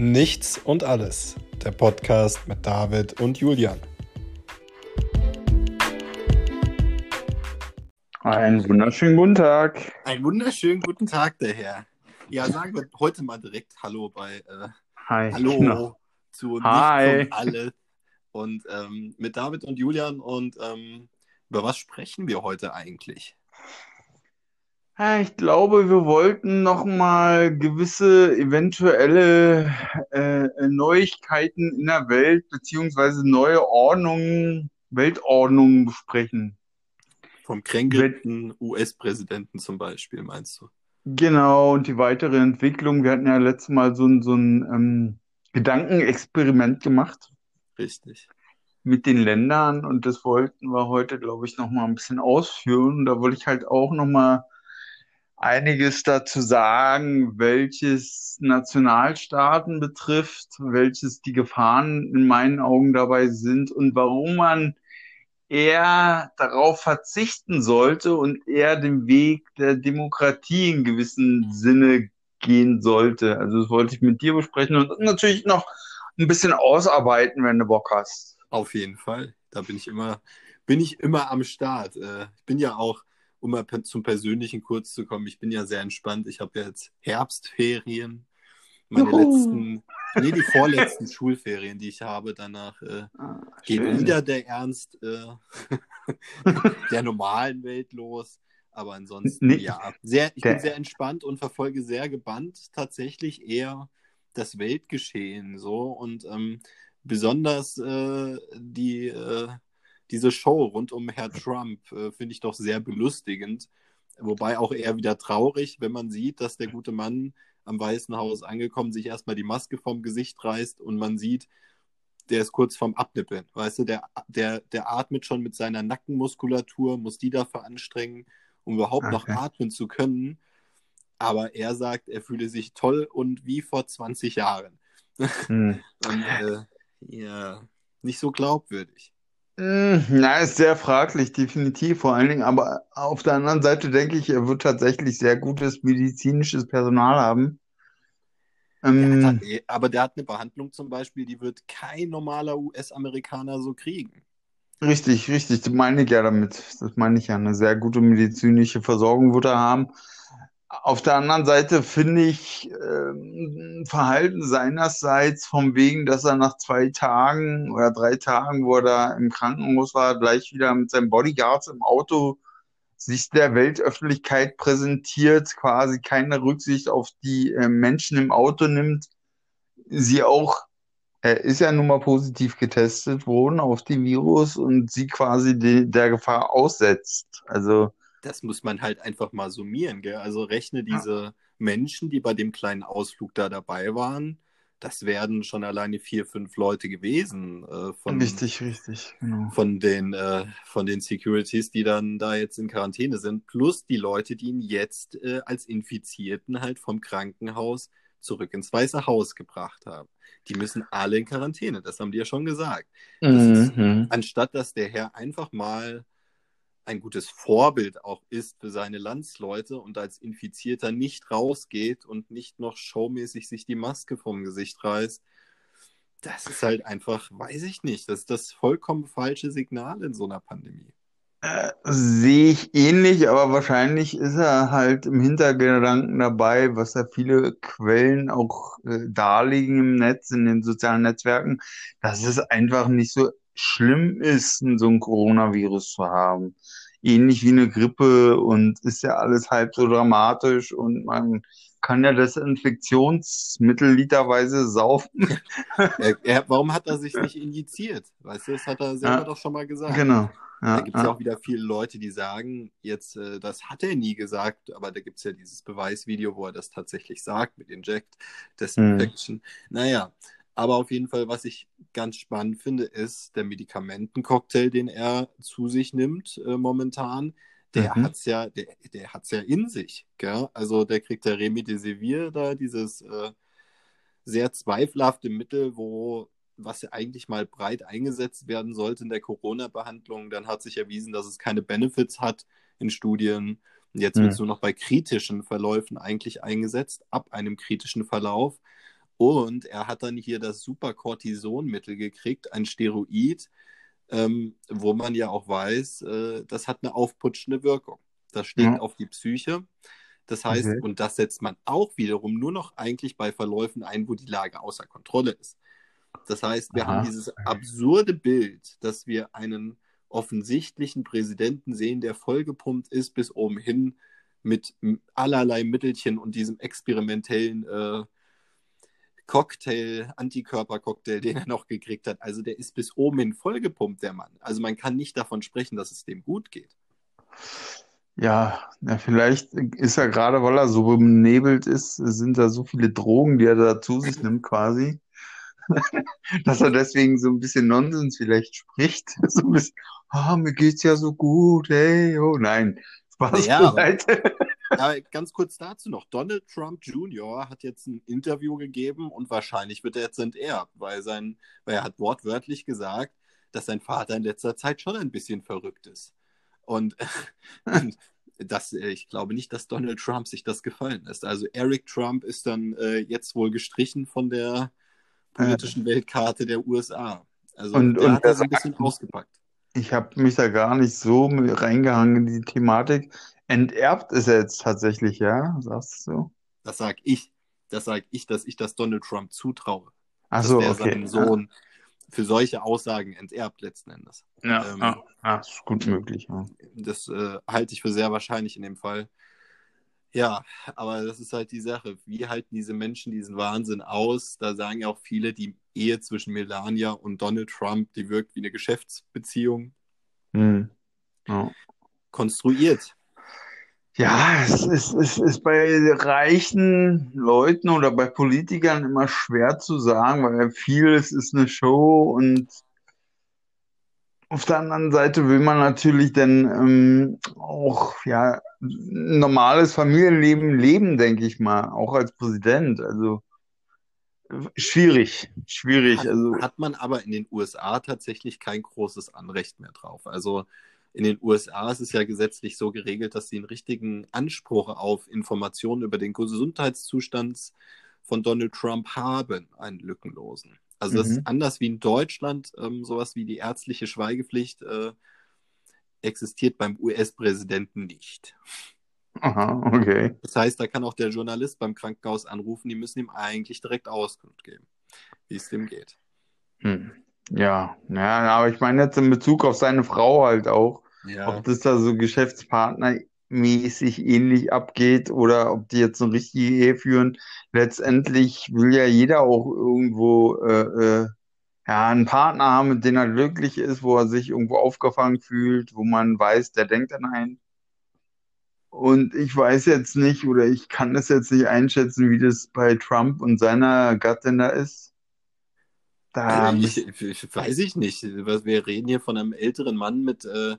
Nichts und alles, der Podcast mit David und Julian. Einen wunderschönen guten Tag. Einen wunderschönen guten Tag, der Herr. Ja, sagen wir heute mal direkt Hallo bei äh, Hi. Hallo Genau. zu Nichts Hi. und alles. Und ähm, mit David und Julian und ähm, über was sprechen wir heute eigentlich? Ich glaube, wir wollten noch mal gewisse eventuelle äh, Neuigkeiten in der Welt beziehungsweise neue Ordnungen, Weltordnungen besprechen. Vom kränkelten US-Präsidenten zum Beispiel, meinst du? Genau, und die weitere Entwicklung. Wir hatten ja letztes Mal so ein, so ein ähm, Gedankenexperiment gemacht Richtig. mit den Ländern und das wollten wir heute, glaube ich, noch mal ein bisschen ausführen. Und da wollte ich halt auch noch mal einiges dazu sagen, welches Nationalstaaten betrifft, welches die Gefahren in meinen Augen dabei sind und warum man eher darauf verzichten sollte und eher den Weg der Demokratie in gewissem Sinne gehen sollte. Also das wollte ich mit dir besprechen und natürlich noch ein bisschen ausarbeiten, wenn du Bock hast. Auf jeden Fall. Da bin ich immer, bin ich immer am Start. Äh, ich bin ja auch, um mal zum Persönlichen kurz zu kommen, ich bin ja sehr entspannt. Ich habe jetzt Herbstferien. Meine Juhu. letzten, nee, die vorletzten Schulferien, die ich habe. Danach äh, Ah, geht wieder der Ernst äh, der normalen Welt los. Aber ansonsten, Nee, ja, sehr, ich der- bin sehr entspannt und verfolge sehr gebannt tatsächlich eher das Weltgeschehen so und ähm, besonders äh, die, äh, diese Show rund um Herr Trump äh, finde ich doch sehr belustigend. Wobei auch eher wieder traurig, wenn man sieht, dass der gute Mann am Weißen Haus angekommen sich erstmal die Maske vom Gesicht reißt und man sieht, der ist kurz vorm Abnippeln. Weißt du, der, der, der atmet schon mit seiner Nackenmuskulatur, muss die dafür anstrengen, um überhaupt noch Okay. atmen zu können. Aber er sagt, er fühle sich toll und wie vor 20 Jahren. Hm. Und äh, ja, nicht so glaubwürdig. Hm, Na, ist sehr fraglich, definitiv, vor allen Dingen. Aber auf der anderen Seite denke ich, er wird tatsächlich sehr gutes medizinisches Personal haben. Der hat, Ähm, halt- aber der hat eine Behandlung zum Beispiel, die wird kein normaler US-Amerikaner so kriegen. richtig, richtig, das meine ich ja damit. Das meine ich ja. Eine sehr gute medizinische Versorgung wird er haben. Auf der anderen Seite finde ich ähm, Verhalten seinerseits vom wegen, dass er nach zwei Tagen oder drei Tagen, wo er da im Krankenhaus war, gleich wieder mit seinen Bodyguards im Auto sich der Weltöffentlichkeit präsentiert, quasi keine Rücksicht auf die äh, Menschen im Auto nimmt, sie auch, er ist ja nun mal positiv getestet worden auf den Virus und sie quasi die, der Gefahr aussetzt. Also, Das muss man halt einfach mal summieren, gell? Also rechne diese Menschen, die bei dem kleinen Ausflug da dabei waren, das werden schon alleine vier, fünf Leute gewesen äh, von, richtig, richtig, genau. von den, äh, von den Securities, die dann da jetzt in Quarantäne sind, plus die Leute, die ihn jetzt äh, als Infizierten halt vom Krankenhaus zurück ins Weiße Haus gebracht haben. Die müssen alle in Quarantäne, das haben die ja schon gesagt. Das ist- Mhm. Anstatt dass der Herr einfach mal ein gutes Vorbild auch ist für seine Landsleute und als Infizierter nicht rausgeht und nicht noch showmäßig sich die Maske vom Gesicht reißt, das ist halt einfach, weiß ich nicht, das ist das vollkommen falsche Signal in so einer Pandemie. Äh, sehe ich ähnlich, aber wahrscheinlich ist er halt im Hintergedanken dabei, was ja viele Quellen auch äh, darlegen im Netz, in den sozialen Netzwerken, dass es einfach nicht so schlimm ist, so ein Coronavirus zu haben. Ähnlich wie eine Grippe und ist ja alles halb so dramatisch und man kann ja Desinfektionsmittel literweise saufen. Er, er, warum hat er sich nicht injiziert? Weißt du, das hat er selber Ja. doch schon mal gesagt. Genau. Da Ja, gibt es ja ja. auch wieder viele Leute, die sagen, jetzt, äh, das hat er nie gesagt, aber da gibt es ja dieses Beweisvideo, wo er das tatsächlich sagt mit Inject Disinfection. Naja, aber auf jeden Fall, was ich ganz spannend finde, ist der Medikamentencocktail, den er zu sich nimmt äh, momentan. Der Mhm. hat's ja, der, der hat's ja in sich, gell? Also der kriegt ja Remdesivir da, dieses äh, sehr zweifelhafte Mittel, wo was ja eigentlich mal breit eingesetzt werden sollte in der Corona-Behandlung. Dann hat sich erwiesen, dass es keine Benefits hat in Studien. Und jetzt wird es nur noch bei kritischen Verläufen eigentlich eingesetzt, ab einem kritischen Verlauf. Und er hat dann hier das Supercortisonmittel gekriegt, ein Steroid, ähm, wo man ja auch weiß, äh, das hat eine aufputschende Wirkung. Das schlägt Ja. auf die Psyche. Das heißt, Okay. und das setzt man auch wiederum nur noch eigentlich bei Verläufen ein, wo die Lage außer Kontrolle ist. Das heißt, wir Aha. haben dieses absurde Bild, dass wir einen offensichtlichen Präsidenten sehen, der vollgepumpt ist bis oben hin mit allerlei Mittelchen und diesem experimentellen äh, Cocktail, Antikörpercocktail, den er noch gekriegt hat. Also der ist bis oben hin vollgepumpt, der Mann. Also man kann nicht davon sprechen, dass es dem gut geht. Ja, ja, vielleicht ist er gerade, weil er so benebelt ist, sind da so viele Drogen, die er da zu sich nimmt quasi, dass er deswegen so ein bisschen Nonsens vielleicht spricht. So ein bisschen, ah, mir geht's ja so gut, hey, oh nein, Spaß aber- beiseite. Aber ganz kurz dazu noch. Donald Trump Jr. hat jetzt ein Interview gegeben und wahrscheinlich wird er jetzt enterbt, weil, sein, weil er hat wortwörtlich gesagt, dass sein Vater in letzter Zeit schon ein bisschen verrückt ist. Und das, äh, ich glaube nicht, dass Donald Trump sich das gefallen lässt. Also Eric Trump ist dann äh, jetzt wohl gestrichen von der politischen Weltkarte der USA. Also Und- der und hat da der so ein bisschen ausgepackt. Ich habe mich da gar nicht so reingehangen in die Thematik. Enterbt ist er jetzt tatsächlich, ja? Sagst du so? Das sag ich. Das sag ich, dass ich das Donald Trump zutraue. Ach dass so, der okay. seinen Sohn für solche Aussagen enterbt letzten Endes. Ja, ähm, ja, ja, ist gut möglich. Ja. Das äh, halte ich für sehr wahrscheinlich in dem Fall. Ja, aber das ist halt die Sache. Wie halten diese Menschen diesen Wahnsinn aus? Da sagen ja auch viele, die Ehe zwischen Melania und Donald Trump, die wirkt wie eine Geschäftsbeziehung. Hm. Ja. Konstruiert. Ja, es ist, es ist bei reichen Leuten oder bei Politikern immer schwer zu sagen, weil vieles ist eine Show und auf der anderen Seite will man natürlich dann ähm, auch ja ein normales Familienleben leben, denke ich mal, auch als Präsident. Also schwierig, schwierig. Hat, Also hat man aber in den USA tatsächlich kein großes Anrecht mehr drauf. Also in den USA ist es ja gesetzlich so geregelt, dass sie einen richtigen Anspruch auf Informationen über den Gesundheitszustand von Donald Trump haben, einen lückenlosen. Also das Mhm. ist anders wie in Deutschland, ähm, sowas wie die ärztliche Schweigepflicht äh, existiert beim US-Präsidenten nicht. aha, okay. Das heißt, da kann auch der Journalist beim Krankenhaus anrufen, die müssen ihm eigentlich direkt Auskunft geben, wie es dem geht. Hm. Ja, ja, aber ich meine jetzt in Bezug auf seine Frau halt auch. Ja. Ob das da so geschäftspartnermäßig ähnlich abgeht oder ob die jetzt eine richtige Ehe führen. Letztendlich will ja jeder auch irgendwo äh, äh, ja, einen Partner haben, mit dem er glücklich ist, wo er sich irgendwo aufgefangen fühlt, wo man weiß, der denkt an einen. Und ich weiß jetzt nicht oder ich kann das jetzt nicht einschätzen, wie das bei Trump und seiner Gattin da ist. Da Also ich, ich, weiß ich nicht. Wir reden hier von einem älteren Mann mit, äh,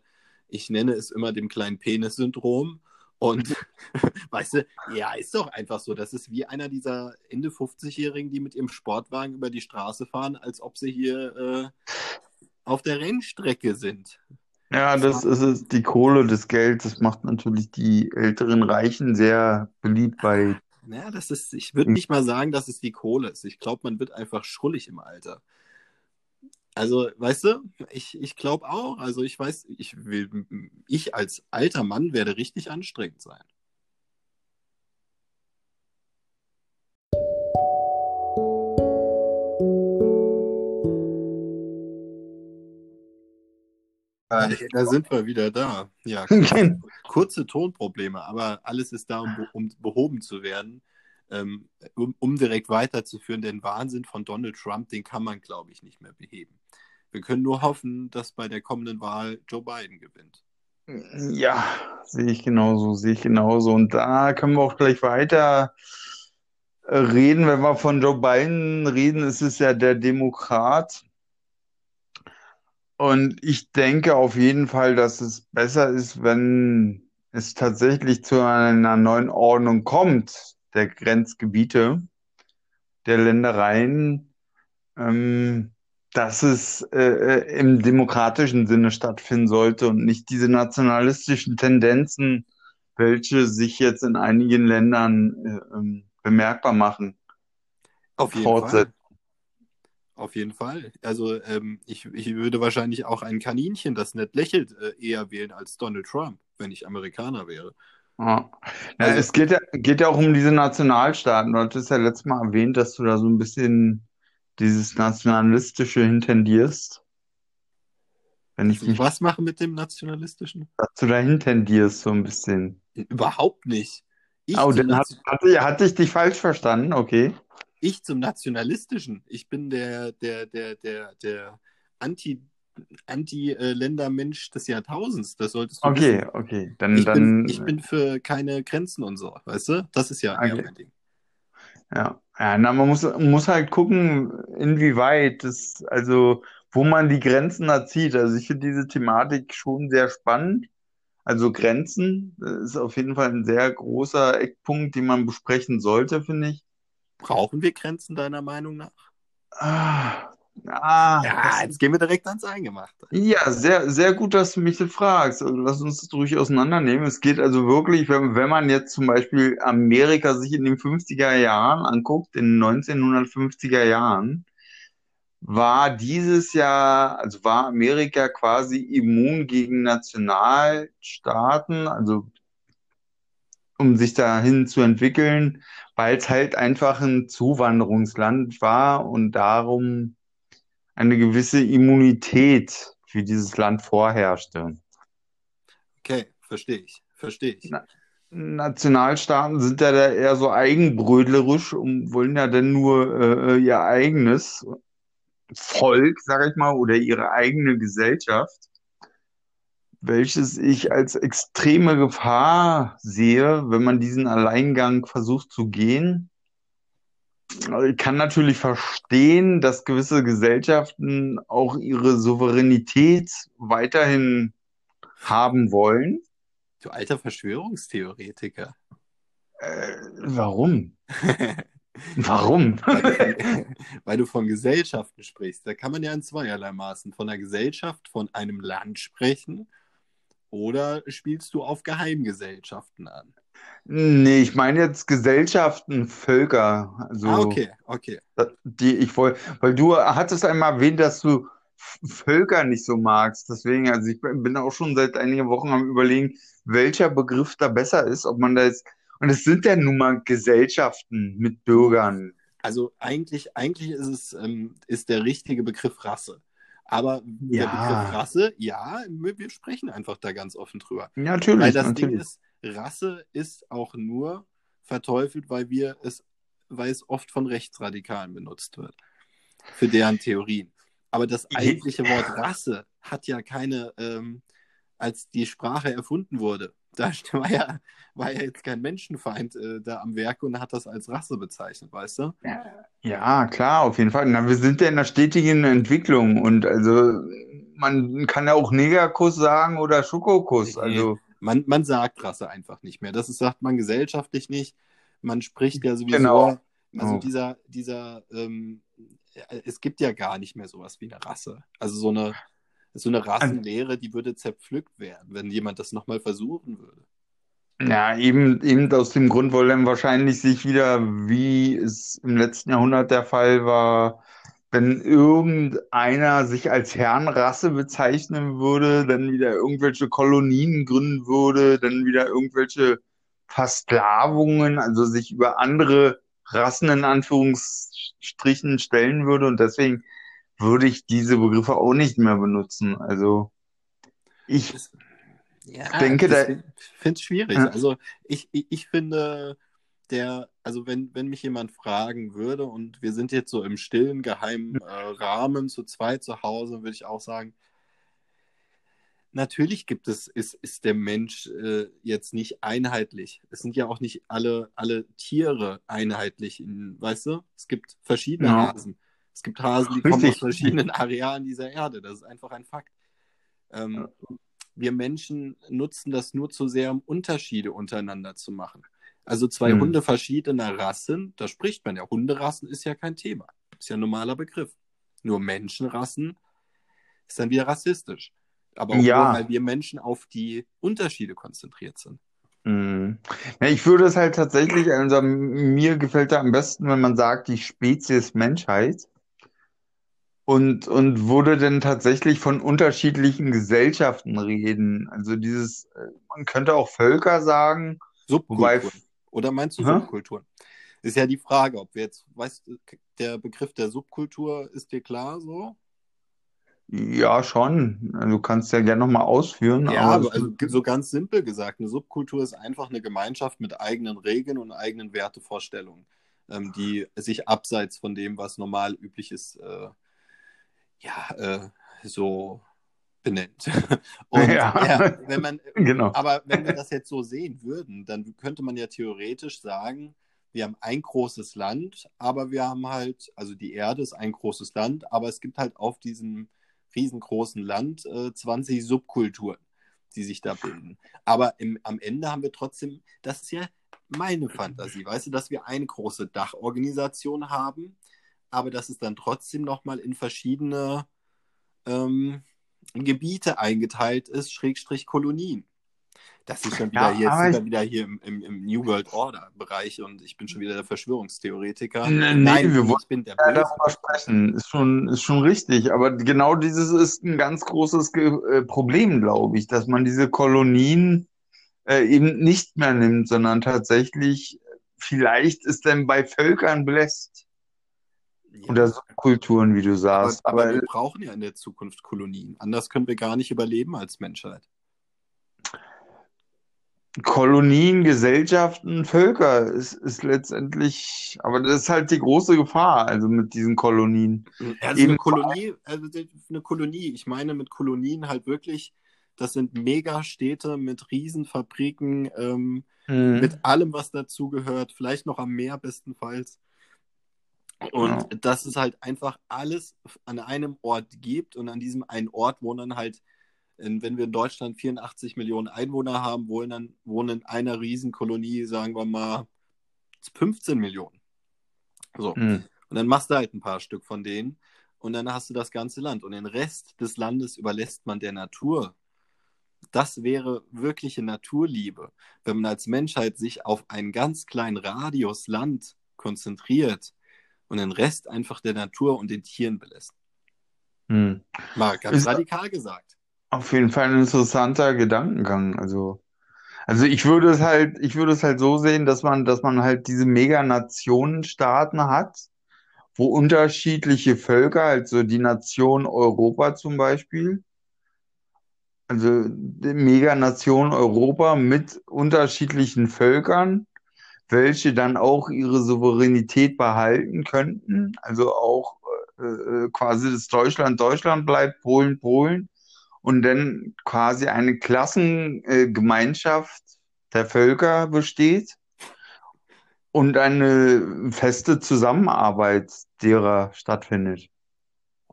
ich nenne es immer dem kleinen Penis-Syndrom. Und weißt du, ja, ist doch einfach so. Das ist wie einer dieser Ende 50-Jährigen, die mit ihrem Sportwagen über die Straße fahren, als ob sie hier äh, auf der Rennstrecke sind. Ja, das ist es, die Kohle, das Geld, das macht natürlich die älteren Reichen sehr beliebt bei. Naja, das ist, ich würde nicht mal sagen, dass es die Kohle ist. Ich glaube, man wird einfach schrullig im Alter. Also, weißt du, ich, ich glaube auch, also ich weiß, ich will, ich als alter Mann werde richtig anstrengend sein. Da sind wir wieder da. Ja, kurze, Tonprobleme, aber alles ist da, um, um behoben zu werden, ähm, um, um direkt weiterzuführen. Den Wahnsinn von Donald Trump, den kann man, glaube ich, nicht mehr beheben. Wir können nur hoffen, dass bei der kommenden Wahl Joe Biden gewinnt. Ja, sehe ich genauso, sehe ich genauso. Und da können wir auch gleich weiter äh, reden. Wenn wir von Joe Biden reden, ist es ja der Demokrat. Und ich denke auf jeden Fall, dass es besser ist, wenn es tatsächlich zu einer neuen Ordnung kommt, der Grenzgebiete, der Ländereien, ähm, dass es äh, äh, im demokratischen Sinne stattfinden sollte und nicht diese nationalistischen Tendenzen, welche sich jetzt in einigen Ländern äh, ähm, bemerkbar machen. Auf jeden fortsetzen. Fall. Auf jeden Fall. Also ähm, ich, ich würde wahrscheinlich auch ein Kaninchen, das nicht lächelt, äh, eher wählen als Donald Trump, wenn ich Amerikaner wäre. Ja. Ja, Also- es geht ja, geht ja auch um diese Nationalstaaten. Du hattest ja letztes Mal erwähnt, dass du da so ein bisschen dieses Nationalistische intendierst. Wenn ich mich, Was machen mit dem Nationalistischen? dass du dahin tendierst, so ein bisschen. Überhaupt nicht. Ich, Oh, dann hat, hatte, hatte ich dich falsch verstanden, okay. Ich zum Nationalistischen. Ich bin der, der, der, der, der Anti, Anti-Ländermensch des Jahrtausends. Das solltest du Okay, wissen. okay. Dann, Ich dann, bin, ich bin für keine Grenzen und so, weißt du? Das ist ja Okay. mein Ding. ja. Ja, na, man muss, muss halt gucken, inwieweit das, also, wo man die Grenzen da zieht. Also, ich finde diese Thematik schon sehr spannend. Also, Grenzen äh, ist auf jeden Fall ein sehr großer Eckpunkt, den man besprechen sollte, finde ich. Brauchen wir Grenzen deiner Meinung nach? Ah, ah, Ja, jetzt gehen wir direkt ans Eingemachte. Ja, sehr, sehr gut, dass du mich das fragst. Also lass uns das ruhig auseinandernehmen. Es geht also wirklich, wenn, wenn man jetzt zum Beispiel Amerika sich in den 50er Jahren anguckt, in den 1950er Jahren, war dieses Jahr, also war Amerika quasi immun gegen Nationalstaaten, also um sich dahin zu entwickeln, weil es halt einfach ein Zuwanderungsland war und darum eine gewisse Immunität für dieses Land vorherrschte. Okay, verstehe ich. Verstehe ich. Na- Nationalstaaten sind ja da eher so eigenbrötlerisch und wollen ja dann nur äh, ihr eigenes Volk, sag ich mal, oder ihre eigene Gesellschaft, welches ich als extreme Gefahr sehe, wenn man diesen Alleingang versucht zu gehen. Also Ich kann natürlich verstehen, dass gewisse Gesellschaften auch ihre Souveränität weiterhin haben wollen. Du alter Verschwörungstheoretiker. Äh, warum? Warum? weil, du von, weil du von Gesellschaften sprichst. Da kann man ja in zweierlei Maßen von einer Gesellschaft, von einem Land sprechen oder spielst du auf Geheimgesellschaften an? Nee, ich meine jetzt Gesellschaften, Völker. Also, Ah, okay, okay. die ich wollte, weil du hattest einmal erwähnt, dass du Völker nicht so magst. Deswegen, also ich bin bin auch schon seit einigen Wochen am Überlegen, welcher Begriff da besser ist, ob man da jetzt, und es sind ja nun mal Gesellschaften mit Bürgern. Also eigentlich, eigentlich ist es ähm, ist der richtige Begriff Rasse. Aber der Ja. Begriff Rasse, ja, wir sprechen einfach da ganz offen drüber. Ja, Weil natürlich, das Ding natürlich. ist, Rasse ist auch nur verteufelt, weil wir es, weil es oft von Rechtsradikalen benutzt wird. Für deren Theorien. Aber das eigentliche Wort Rasse hat ja keine, ähm, als die Sprache erfunden wurde, da war ja, war ja jetzt kein Menschenfeind äh, da am Werk und hat das als Rasse bezeichnet, weißt du? Ja, klar, auf jeden Fall. Na, wir sind ja in einer stetigen Entwicklung und also man kann ja auch Negerkuss sagen oder Schokokuss. Nee. Also Man, man sagt Rasse einfach nicht mehr. Das ist, sagt man gesellschaftlich nicht. Man spricht ja sowieso. Genau. Also Oh. dieser, dieser, ähm, ja, es gibt ja gar nicht mehr sowas wie eine Rasse. Also so eine, so eine Rassenlehre, die würde zerpflückt werden, wenn jemand das nochmal versuchen würde. Ja, eben, eben aus dem Grund, weil dann wahrscheinlich sich wieder, wie es im letzten Jahrhundert der Fall war, wenn irgendeiner sich als Herrenrasse bezeichnen würde, dann wieder irgendwelche Kolonien gründen würde, dann wieder irgendwelche Versklavungen, also sich über andere Rassen in Anführungsstrichen stellen würde und deswegen würde ich diese Begriffe auch nicht mehr benutzen. Also ich Das, ja, denke, da- finde es schwierig. Ja. Also ich, ich, ich finde, der, also wenn, wenn mich jemand fragen würde und wir sind jetzt so im stillen, geheimen äh, Rahmen zu zweit zu Hause, würde ich auch sagen, natürlich gibt es, ist, ist der Mensch äh, jetzt nicht einheitlich. Es sind ja auch nicht alle, alle Tiere einheitlich, in, weißt du? Es gibt verschiedene Ja. Hasen. Es gibt Hasen, die kommen aus verschiedenen Arealen dieser Erde. Das ist einfach ein Fakt. Ähm, wir Menschen nutzen das nur zu sehr, um Unterschiede untereinander zu machen. Also zwei Hm. Hunde verschiedener Rassen, da spricht man ja. Hunderassen ist ja kein Thema. Ist ja ein normaler Begriff. Nur Menschenrassen ist dann wieder rassistisch. Aber auch Ja. nur, weil wir Menschen auf die Unterschiede konzentriert sind. Mhm. Ja, ich würde es halt tatsächlich, also mir gefällt da am besten, wenn man sagt, die Spezies Menschheit und, und würde denn tatsächlich von unterschiedlichen Gesellschaften reden. Also dieses, äh, man könnte auch Völker sagen, wobei, Subkulturen. Oder meinst du hä? Subkulturen? Ist ja die Frage, ob wir jetzt, weißt du, der Begriff der Subkultur ist dir klar so? Ja, schon. Also, Du kannst ja gerne nochmal ausführen, Ja, aber also so ganz simpel gesagt, eine Subkultur ist einfach eine Gemeinschaft mit eigenen Regeln und eigenen Wertevorstellungen, ähm, die sich abseits von dem, was normal üblich ist, äh, ja, äh, so benennt. Und ja, ja, wenn man, genau. aber wenn wir das jetzt so sehen würden, dann könnte man ja theoretisch sagen, wir haben ein großes Land, aber wir haben halt, also die Erde ist ein großes Land, aber es gibt halt auf diesem riesengroßen Land äh, 20 Subkulturen, die sich da bilden. Aber im, am Ende haben wir trotzdem, das ist ja meine Fantasie, weißt du, dass wir eine große Dachorganisation haben, aber dass es dann trotzdem nochmal in verschiedene ähm, Gebiete eingeteilt ist, Schrägstrich Kolonien. Das ist schon wieder Ja, aber sind wir wieder hier im, im, im New World Order Bereich und ich bin schon wieder der Verschwörungstheoretiker. nee, Nein, wir wollen ich bin der ja darüber sprechen. Ist schon, ist schon richtig. Aber genau dieses ist ein ganz großes Ge äh, Problem, glaube ich, dass man diese Kolonien äh, eben nicht mehr nimmt, sondern tatsächlich, vielleicht ist denn bei Völkern belässt oder Ja, Subkulturen, wie du sagst. aber Aber wir brauchen ja in der Zukunft Kolonien. Anders können wir gar nicht überleben als Menschheit. Kolonien, Gesellschaften, Völker ist, ist letztendlich, aber das ist halt die große Gefahr, also mit diesen Kolonien. Also eine Eben, Kolonie, also eine Kolonie, ich meine mit Kolonien halt wirklich, das sind Megastädte mit Riesenfabriken, ähm, mit hm, allem, was dazugehört, vielleicht noch am Meer bestenfalls. Und ja, dass es halt einfach alles an einem Ort gibt und an diesem einen Ort wohnen halt, wenn wir in Deutschland 84 Millionen Einwohner haben, wohnen, dann, wohnen in einer Riesenkolonie, sagen wir mal, 15 Millionen. So. hm, Und dann machst du halt ein paar Stück von denen und dann hast du das ganze Land. Und den Rest des Landes überlässt man der Natur. Das wäre wirkliche Naturliebe, wenn man als Menschheit sich auf einen ganz kleinen Radius Land konzentriert und den Rest einfach der Natur und den Tieren belässt. hm. Mal ganz Ist radikal gesagt. auf jeden Fall ein interessanter Gedankengang. Also, also ich würde es halt, ich würde es halt so sehen, dass man, dass man halt diese Meganationenstaaten hat, wo unterschiedliche Völker, also die Nation Europa zum Beispiel, also die Meganation Europa mit unterschiedlichen Völkern, welche dann auch ihre Souveränität behalten könnten. Also auch äh, äh, quasi das Deutschland Deutschland bleibt, Polen Polen und dann quasi eine Klassengemeinschaft Gemeinschaft der Völker besteht und eine feste Zusammenarbeit derer stattfindet.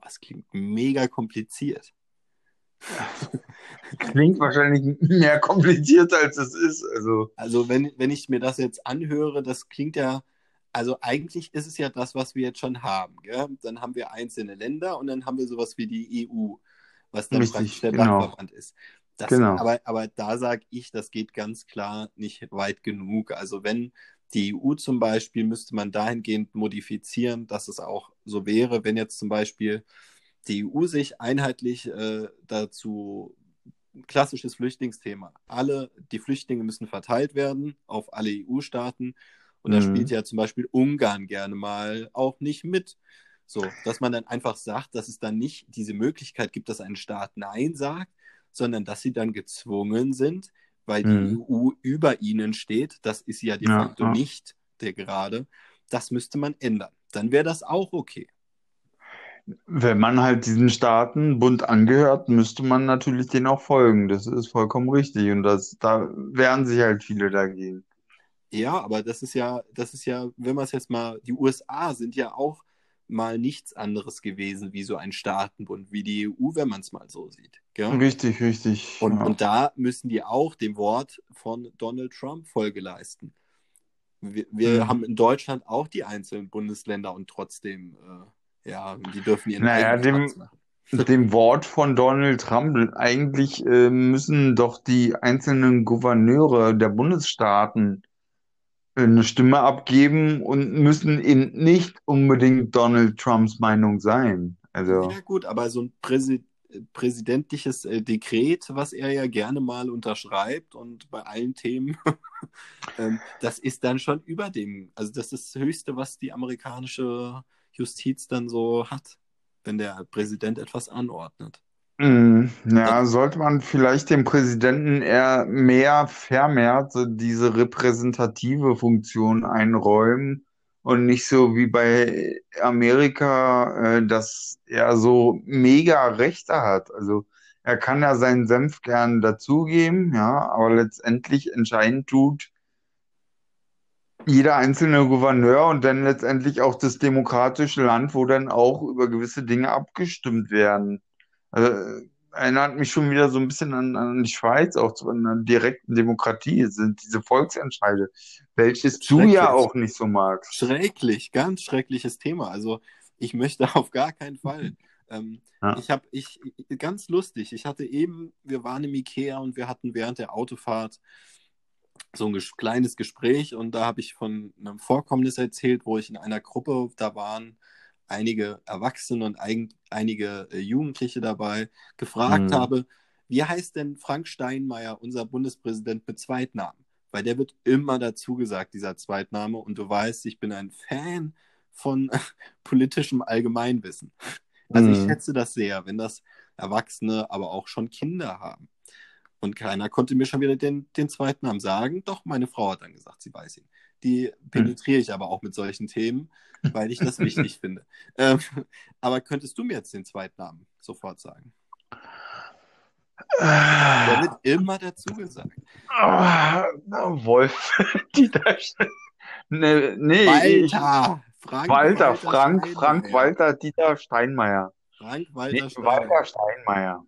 Das klingt mega kompliziert. Klingt wahrscheinlich mehr kompliziert, als es ist. Also, Also wenn, wenn ich mir das jetzt anhöre, das klingt ja, also eigentlich ist es ja das, was wir jetzt schon haben. Gell? Dann haben wir einzelne Länder und dann haben wir sowas wie die EU, was dann praktisch richtig, der genau, Dachverband ist. Das, genau. aber, aber da sage ich, das geht ganz klar nicht weit genug. Also wenn die EU zum Beispiel, müsste man dahingehend modifizieren, dass es auch so wäre, wenn jetzt zum Beispiel die EU sich einheitlich äh, dazu klassisches Flüchtlingsthema. Alle, die Flüchtlinge müssen verteilt werden auf alle EU-Staaten. Und da spielt Mhm. ja zum Beispiel Ungarn gerne mal auch nicht mit. So, dass man dann einfach sagt, dass es dann nicht diese Möglichkeit gibt, dass ein Staat Nein sagt, sondern dass sie dann gezwungen sind, weil die Mhm. EU über ihnen steht. Das ist ja de Ja, facto ja. nicht der gerade. Das müsste man ändern. Dann wäre das auch okay. Wenn man halt diesen Staatenbund angehört, müsste man natürlich denen auch folgen. Das ist vollkommen richtig. Und das, da wehren sich halt viele dagegen. Ja, aber das ist ja, das ist ja, wenn man es jetzt mal, die USA sind ja auch mal nichts anderes gewesen wie so ein Staatenbund, wie die EU, wenn man es mal so sieht. Gell? Richtig, richtig. Und, Ja. und da müssen die auch dem Wort von Donald Trump Folge leisten. Wir, wir Mhm. haben in Deutschland auch die einzelnen Bundesländer und trotzdem, äh, ja, die dürfen ihren Naja, dem, dem Wort von Donald Trump. Eigentlich äh, müssen doch die einzelnen Gouverneure der Bundesstaaten äh, eine Stimme abgeben und müssen eben nicht unbedingt Donald Trumps Meinung sein. Also, Ja gut, aber so ein Präsi präsidentliches äh, Dekret, was er ja gerne mal unterschreibt und bei allen Themen, ähm, das ist dann schon über dem. Also das ist das Höchste, was die amerikanische Justiz dann so hat, wenn der Präsident etwas anordnet. mh, ja, sollte man vielleicht dem Präsidenten eher mehr vermehrt diese repräsentative Funktion einräumen und nicht so wie bei Amerika, äh, dass er so mega Rechte hat. Also er kann ja seinen Senf gern dazugeben, ja, aber letztendlich entscheidend tut jeder einzelne Gouverneur und dann letztendlich auch das demokratische Land, wo dann auch über gewisse Dinge abgestimmt werden. Also, äh, erinnert mich schon wieder so ein bisschen an, an die Schweiz, auch zu einer direkten Demokratie, sind diese Volksentscheide, welches du ja auch nicht so magst. Schrecklich, ganz schreckliches Thema. Also ich möchte auf gar keinen Fall. Ähm, Ja. ich habe, ich, ganz lustig, ich hatte eben, wir waren im Ikea und wir hatten während der Autofahrt so ein ges kleines Gespräch und da habe ich von einem Vorkommnis erzählt, wo ich in einer Gruppe, da waren einige Erwachsene und ein, einige äh, Jugendliche dabei, gefragt Mhm. habe, wie heißt denn Frank Steinmeier, unser Bundespräsident, mit Zweitnamen? Weil der wird immer dazu gesagt, dieser Zweitname. Und du weißt, ich bin ein Fan von politischem Allgemeinwissen. Also ich Mhm. schätze das sehr, wenn das Erwachsene, aber auch schon Kinder haben. Und keiner konnte mir schon wieder den, den Zweitnamen sagen. Doch, meine Frau hat dann gesagt, sie weiß ihn. Die penetriere ich aber auch mit solchen Themen, weil ich das wichtig finde. Ähm, aber könntest du mir jetzt den Zweitnamen sofort sagen? Der wird immer dazu gesagt. Ah, Wolf, Dieter, Sch- nee, nee, ich, Walter! Frank Walter, Frank, Steinmeier. Frank, Walter, Dieter Steinmeier. Frank Nee, Walter Steinmeier. Walter Steinmeier.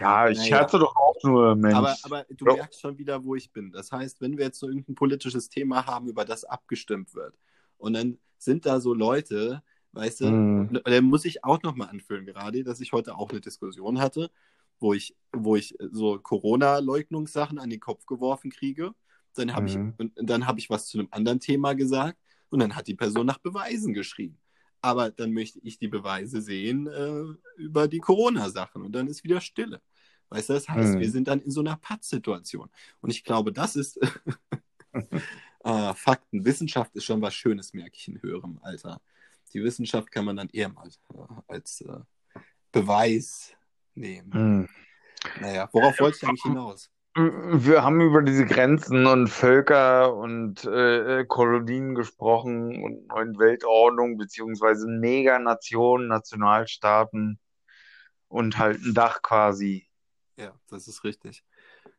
Ja, ich Naja. scherze doch auch nur, Mensch. Aber, aber du Ja. merkst schon wieder, wo ich bin. Das heißt, wenn wir jetzt so irgendein politisches Thema haben, über das abgestimmt wird, und dann sind da so Leute, weißt du, Mhm. und dann muss ich auch nochmal anführen, gerade, dass ich heute auch eine Diskussion hatte, wo ich, wo ich so Corona-Leugnungssachen an den Kopf geworfen kriege. Dann habe Mhm. ich, und dann habe ich was zu einem anderen Thema gesagt und dann hat die Person nach Beweisen geschrien. Aber dann möchte ich die Beweise sehen äh, über die Corona-Sachen und dann ist wieder Stille. Weißt du, das heißt, Mhm. wir sind dann in so einer Pattsituation. Und ich glaube, das ist äh, Fakten. Wissenschaft ist schon was Schönes, merke ich in höherem Alter. Die Wissenschaft kann man dann eher mal äh, als äh, Beweis nehmen. Mhm. Naja, worauf wollte ich eigentlich hinaus? Wir haben über diese Grenzen und Völker und äh, Kolonien gesprochen und neuen Weltordnung, beziehungsweise Meganationen, Nationalstaaten und halt ein Dach quasi. Ja, das ist richtig.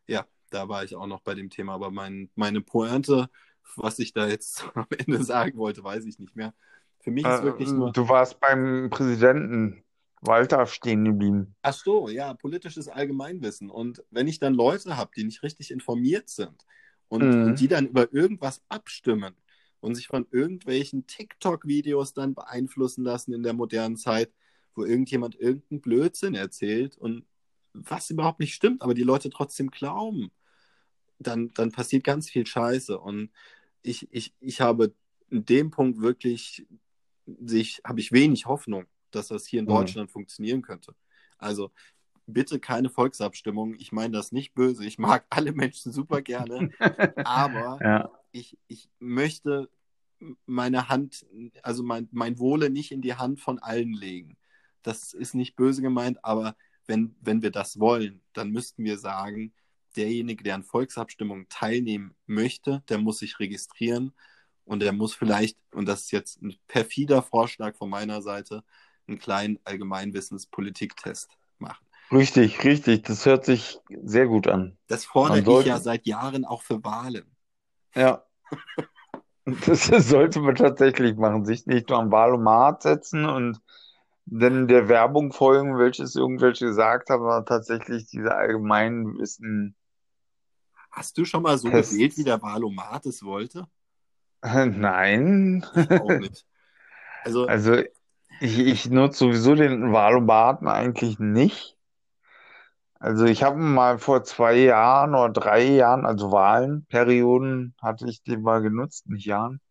Ja, da war ich auch noch bei dem Thema, aber mein, meine Pointe, was ich da jetzt am Ende sagen wollte, weiß ich nicht mehr. Für mich ist Äh, wirklich nur. du warst beim Präsidenten Walter stehen geblieben. Ach so, ja, politisches Allgemeinwissen. Und wenn ich dann Leute habe, die nicht richtig informiert sind und, Mhm. und die dann über irgendwas abstimmen und sich von irgendwelchen TikTok-Videos dann beeinflussen lassen in der modernen Zeit, wo irgendjemand irgendeinen Blödsinn erzählt und was überhaupt nicht stimmt, aber die Leute trotzdem glauben, dann, dann passiert ganz viel Scheiße. Und ich, ich, ich habe in dem Punkt wirklich, sich, habe ich wenig Hoffnung, dass das hier in Mhm. Deutschland funktionieren könnte. Also bitte keine Volksabstimmung. Ich meine das nicht böse. Ich mag alle Menschen super gerne, aber Ja. ich, ich möchte meine Hand, also mein, mein Wohle nicht in die Hand von allen legen. Das ist nicht böse gemeint, aber wenn, wenn wir das wollen, dann müssten wir sagen, derjenige, der an Volksabstimmungen teilnehmen möchte, der muss sich registrieren und der muss vielleicht, und das ist jetzt ein perfider Vorschlag von meiner Seite, einen kleinen Allgemeinwissenspolitiktest machen. Richtig, richtig. Das hört sich sehr gut an. Das fordere Man ich sollte- ja seit Jahren auch für Wahlen. Ja. Das sollte man tatsächlich machen. Sich nicht nur am Wahlomat setzen und dann der Werbung folgen, welches irgendwelche gesagt haben, aber tatsächlich diese allgemeinen Wissen. Hast du schon mal so Tests. gewählt, wie der Wahlomat es wollte? Nein. Ich auch nicht. Also, Also Ich, ich nutze sowieso den Wahlomaten eigentlich nicht. Also ich habe mal vor zwei Jahren oder drei Jahren, also Wahlenperioden, hatte ich den mal genutzt, nicht Jahren.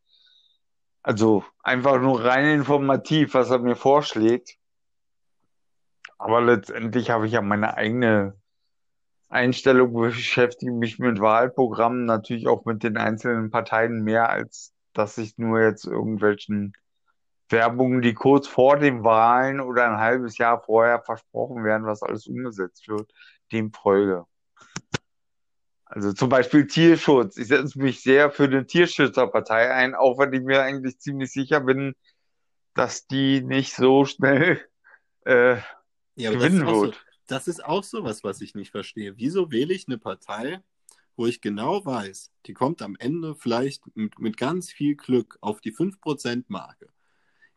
Also einfach nur rein informativ, was er mir vorschlägt. Aber letztendlich habe ich ja meine eigene Einstellung, beschäftige mich mit Wahlprogrammen, natürlich auch mit den einzelnen Parteien mehr, als dass ich nur jetzt irgendwelchen Werbungen, die kurz vor den Wahlen oder ein halbes Jahr vorher versprochen werden, was alles umgesetzt wird, dem folge. Also zum Beispiel Tierschutz. Ich setze mich sehr für eine Tierschützerpartei ein, auch wenn ich mir eigentlich ziemlich sicher bin, dass die nicht so schnell äh, ja, gewinnen das wird. So, das ist auch so was, was ich nicht verstehe. Wieso wähle ich eine Partei, wo ich genau weiß, die kommt am Ende vielleicht mit, mit ganz viel Glück auf die 5%-Marke.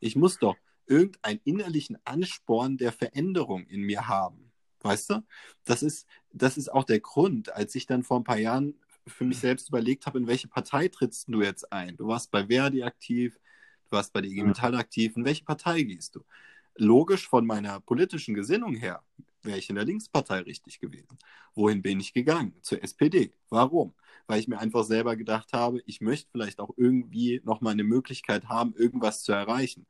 Ich muss doch irgendeinen innerlichen Ansporn der Veränderung in mir haben. Weißt du? Das ist, das ist auch der Grund, als ich dann vor ein paar Jahren für mich selbst überlegt habe, in welche Partei trittst du jetzt ein? Du warst bei Verdi aktiv, du warst bei der IG Metall aktiv, in welche Partei gehst du? Logisch von meiner politischen Gesinnung her wäre ich in der Linkspartei richtig gewesen. Wohin bin ich gegangen? Zur SPD. Warum? Weil ich mir einfach selber gedacht habe, ich möchte vielleicht auch irgendwie nochmal eine Möglichkeit haben, irgendwas zu erreichen.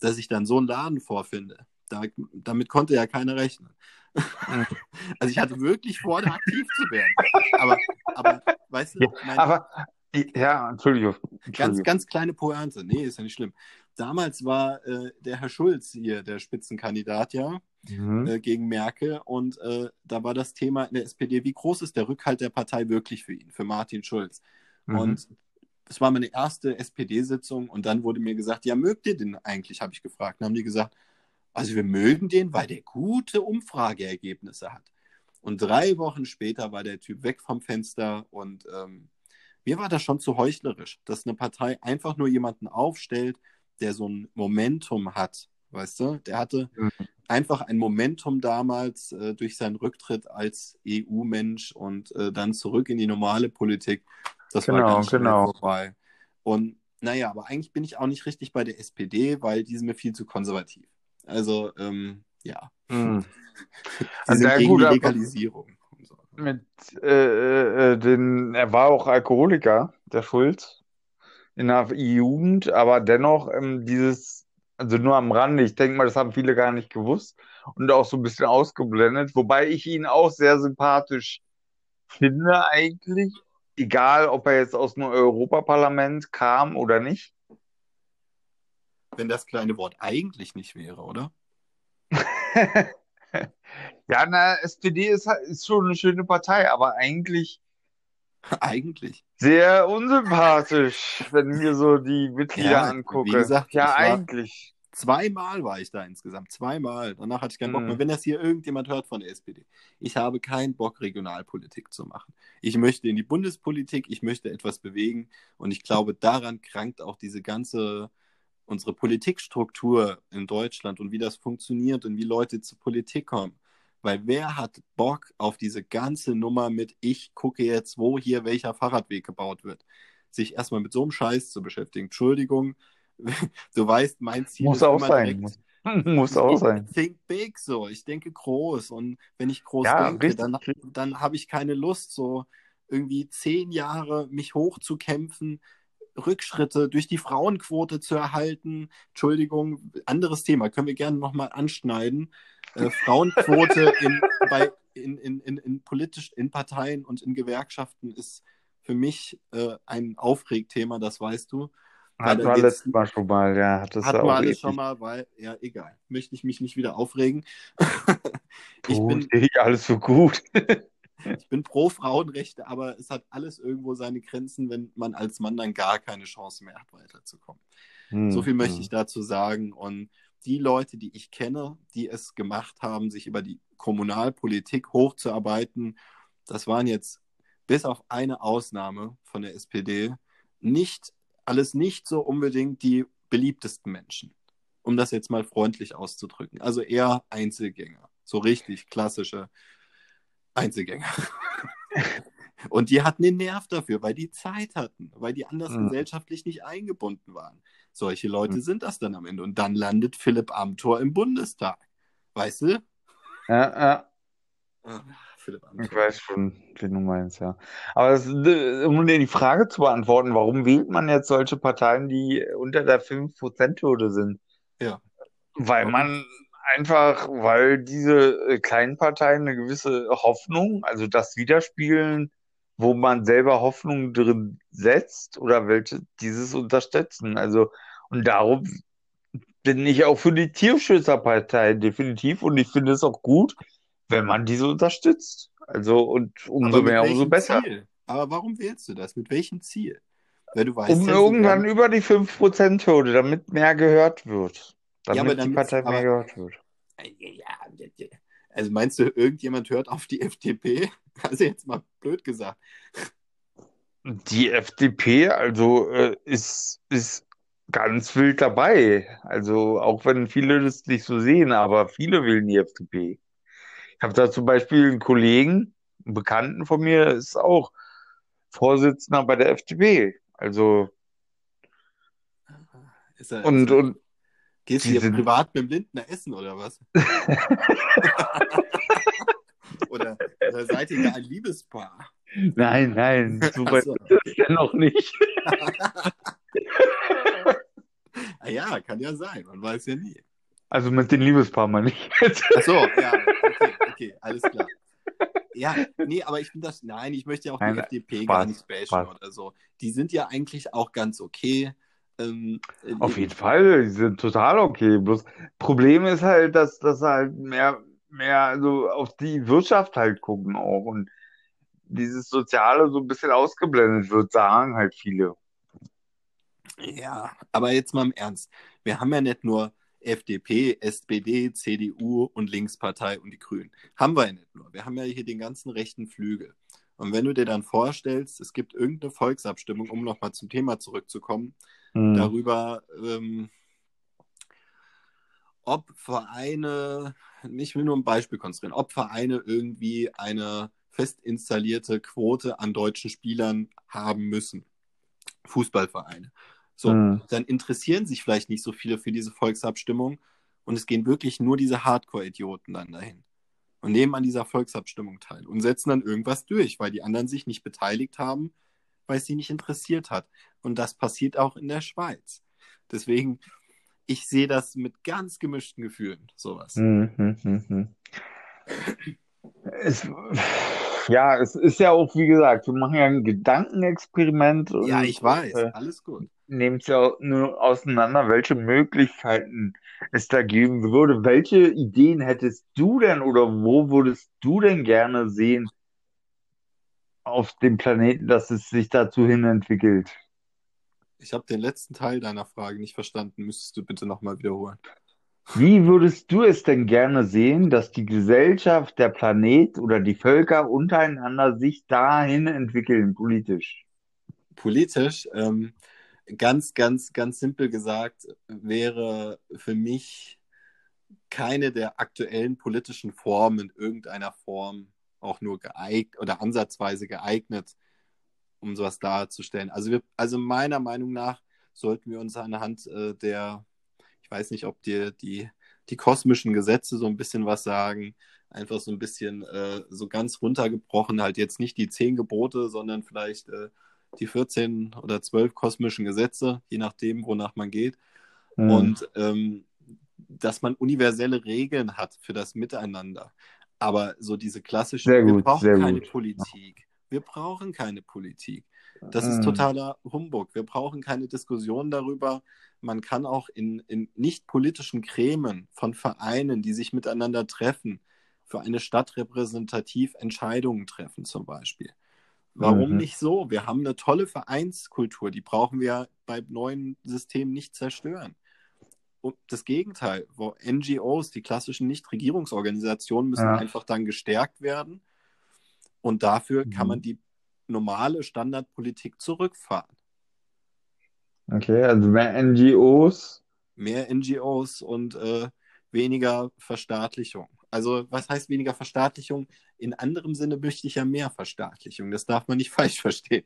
Dass ich dann so einen Laden vorfinde, da, damit konnte ja keiner rechnen. also ich hatte wirklich vor, da aktiv zu werden. Aber, aber weißt du, ja, meine, aber ja, Entschuldigung, Entschuldigung. Ganz, ganz kleine Pointe. Nee, ist ja nicht schlimm. Damals war äh, der Herr Schulz hier der Spitzenkandidat, ja mhm. äh, gegen Merkel. Und äh, da war das Thema in der SPD, wie groß ist der Rückhalt der Partei wirklich für ihn, für Martin Schulz? Mhm. Und es war meine erste SPD-Sitzung und dann wurde mir gesagt, ja, mögt ihr den eigentlich, habe ich gefragt. Dann haben die gesagt, also wir mögen den, weil der gute Umfrageergebnisse hat. Und drei Wochen später war der Typ weg vom Fenster und ähm, mir war das schon zu heuchlerisch, dass eine Partei einfach nur jemanden aufstellt, der so ein Momentum hat, weißt du? Der hatte mhm einfach ein Momentum damals äh, durch seinen Rücktritt als EU-Mensch und äh, dann zurück in die normale Politik. Das genau, war ganz schnell genau. vorbei. Und naja, aber eigentlich bin ich auch nicht richtig bei der SPD, weil die sind mir viel zu konservativ. Also, ähm, ja. Hm. die sind also, gegen gut, die Legalisierung. Mit äh, äh, den, er war auch Alkoholiker, der Schulz, in der Jugend, aber dennoch ähm, dieses also nur am Rande. Ich denke mal, das haben viele gar nicht gewusst und auch so ein bisschen ausgeblendet. Wobei ich ihn auch sehr sympathisch finde eigentlich. Egal, ob er jetzt aus dem Europaparlament kam oder nicht. Wenn das kleine Wort eigentlich nicht wäre, oder? ja, na, SPD ist, ist schon eine schöne Partei, aber eigentlich Eigentlich. Sehr unsympathisch, wenn ich mir so die Mitglieder ja, angucke. Wie gesagt, ja, eigentlich. Zweimal war ich da insgesamt. Zweimal. Danach hatte ich keinen Bock mehr. Mhm. Wenn das hier irgendjemand hört von der SPD. Ich habe keinen Bock, Regionalpolitik zu machen. Ich möchte in die Bundespolitik, ich möchte etwas bewegen. Und ich glaube, daran krankt auch diese ganze, unsere Politikstruktur in Deutschland und wie das funktioniert und wie Leute zur Politik kommen. Weil wer hat Bock auf diese ganze Nummer mit, ich gucke jetzt, wo hier welcher Fahrradweg gebaut wird? Sich erstmal mit so einem Scheiß zu beschäftigen. Entschuldigung, du weißt, mein Ziel Muss ist auch sein. Muss, muss auch sein. Think big so. Ich denke groß. Und wenn ich groß ja, denke, dann, dann habe ich keine Lust, so irgendwie zehn Jahre mich hochzukämpfen, Rückschritte durch die Frauenquote zu erhalten. Entschuldigung, anderes Thema, können wir gerne nochmal anschneiden äh, Frauenquote in, bei, in, in, in, in, politisch, in Parteien und in Gewerkschaften ist für mich äh, ein Aufregthema, das weißt du. Hatten wir letztes Mal schon mal, ja. Das hatten wir alles schon mal, weil, ja, egal. Möchte ich mich nicht wieder aufregen. ich gut, bin alles so gut. Ich bin pro Frauenrechte, aber es hat alles irgendwo seine Grenzen, wenn man als Mann dann gar keine Chance mehr hat, weiterzukommen. Hm, so viel möchte hm. ich dazu sagen. Und die Leute, die ich kenne, die es gemacht haben, sich über die Kommunalpolitik hochzuarbeiten, das waren jetzt bis auf eine Ausnahme von der SPD nicht alles nicht so unbedingt die beliebtesten Menschen, um das jetzt mal freundlich auszudrücken. Also eher Einzelgänger, so richtig klassische Einzelgänger. Und die hatten den Nerv dafür, weil die Zeit hatten, weil die anders Mhm. gesellschaftlich nicht eingebunden waren. Solche Leute Mhm. sind das dann am Ende. Und dann landet Philipp Amthor im Bundestag. Weißt du? Ja, ja. Ah, Philipp Ich Amthor. weiß schon, wen du meinst, ja. Aber das, äh, um dir die Frage zu beantworten, warum wählt man jetzt solche Parteien, die unter der 5%-Hürde sind? Ja. Weil man einfach, weil diese äh, kleinen Parteien eine gewisse Hoffnung, also das widerspiegeln, wo man selber Hoffnung drin setzt oder welche dieses unterstützen. Also, und darum bin ich auch für die Tierschützerpartei definitiv und ich finde es auch gut, wenn man diese unterstützt. Also, und umso mehr, umso besser. Ziel? Aber warum wählst du das? Mit welchem Ziel? Weil du weißt Um ja, irgendwann über die 5%-Hürde, damit mehr gehört wird. Ja, aber Damit die damit, Partei mehr aber, gehört wird. ja, also meinst du, irgendjemand hört auf die FDP? Also jetzt mal blöd gesagt. Die FDP, also, äh, ist, ist ganz wild dabei. Also, auch wenn viele das nicht so sehen, aber viele wählen die FDP. Ich habe da zum Beispiel einen Kollegen, einen Bekannten von mir, ist auch Vorsitzender bei der FDP. Also, Ist er, ist und, er, und gehst du die hier sind, privat mit dem Lindner essen oder was? Oder, oder seid ihr ein Liebespaar? nein, nein, so weit ist es ja noch nicht. Ah ja, kann ja sein, man weiß ja nie. Also mit den Liebespaar meine ich jetzt. Achso, ja, okay, okay, alles klar. Ja, nee, aber ich finde das, nein, ich möchte ja auch die Nein, FDP gar nicht Spaß, bashen Spaß. oder so. Die sind ja eigentlich auch ganz okay. Ähm, Auf äh, jeden Fall, die sind total okay. Bloß Problem ist halt, dass dass halt mehr, mehr so auf die Wirtschaft halt gucken auch und dieses Soziale so ein bisschen ausgeblendet wird, sagen halt viele. ja, aber jetzt mal im Ernst. Wir haben ja nicht nur FDP, SPD, CDU und Linkspartei und die Grünen. Haben wir ja nicht nur. Wir haben ja hier den ganzen rechten Flügel. Und wenn du dir dann vorstellst, es gibt irgendeine Volksabstimmung, um nochmal zum Thema zurückzukommen, Hm. darüber, ähm, ob Vereine, ich will nur ein Beispiel konstruieren, ob Vereine irgendwie eine fest installierte Quote an deutschen Spielern haben müssen. Fußballvereine. So, Hm. dann interessieren sich vielleicht nicht so viele für diese Volksabstimmung und es gehen wirklich nur diese Hardcore-Idioten dann dahin und nehmen an dieser Volksabstimmung teil und setzen dann irgendwas durch, weil die anderen sich nicht beteiligt haben, weil es sie nicht interessiert hat. Und das passiert auch in der Schweiz. Deswegen, ich sehe das mit ganz gemischten Gefühlen, sowas. Hm, hm, hm, hm. Es, ja, es ist ja auch, wie gesagt, wir machen ja ein Gedankenexperiment Ja, ich weiß, äh, alles gut. nehmen es ja nur auseinander, welche Möglichkeiten es da geben würde. Welche Ideen hättest du denn oder wo würdest du denn gerne sehen auf dem Planeten, dass es sich dazu hin entwickelt? Ich habe den letzten Teil deiner Frage nicht verstanden. Müsstest du bitte nochmal wiederholen. Wie würdest du es denn gerne sehen, dass die Gesellschaft, der Planet oder die Völker untereinander sich dahin entwickeln, politisch? Politisch, ähm, ganz, ganz, ganz simpel gesagt, wäre für mich keine der aktuellen politischen Formen in irgendeiner Form auch nur geeignet oder ansatzweise geeignet, um sowas darzustellen. Also, wir, also meiner Meinung nach sollten wir uns anhand äh, der, ich weiß nicht, ob dir die, die kosmischen Gesetze so ein bisschen was sagen, einfach so ein bisschen äh, so ganz runtergebrochen, halt jetzt nicht die zehn Gebote, sondern vielleicht äh, die 14 oder 12 kosmischen Gesetze, je nachdem, wonach man geht. Hm. Und ähm, dass man universelle Regeln hat für das Miteinander. Aber so diese klassische, Sehr wir gut, brauchen sehr keine gut. Politik. Wir brauchen keine Politik. Das ist Hm. totaler Humbug. Wir brauchen keine Diskussion darüber. Man kann auch in, in nicht politischen Gremien von Vereinen, die sich miteinander treffen, für eine Stadt repräsentativ Entscheidungen treffen, zum Beispiel. Warum Mhm. nicht so? Wir haben eine tolle Vereinskultur, die brauchen wir beim neuen System nicht zerstören. Und das Gegenteil, wo NGOs, die klassischen Nichtregierungsorganisationen, müssen Ja. einfach dann gestärkt werden. Und dafür kann Mhm. man die normale Standardpolitik zurückfahren. Okay, also mehr NGOs. Mehr NGOs und äh, weniger Verstaatlichung. Also, was heißt weniger Verstaatlichung? In anderem Sinne möchte ich ja mehr Verstaatlichung. Das darf man nicht falsch verstehen.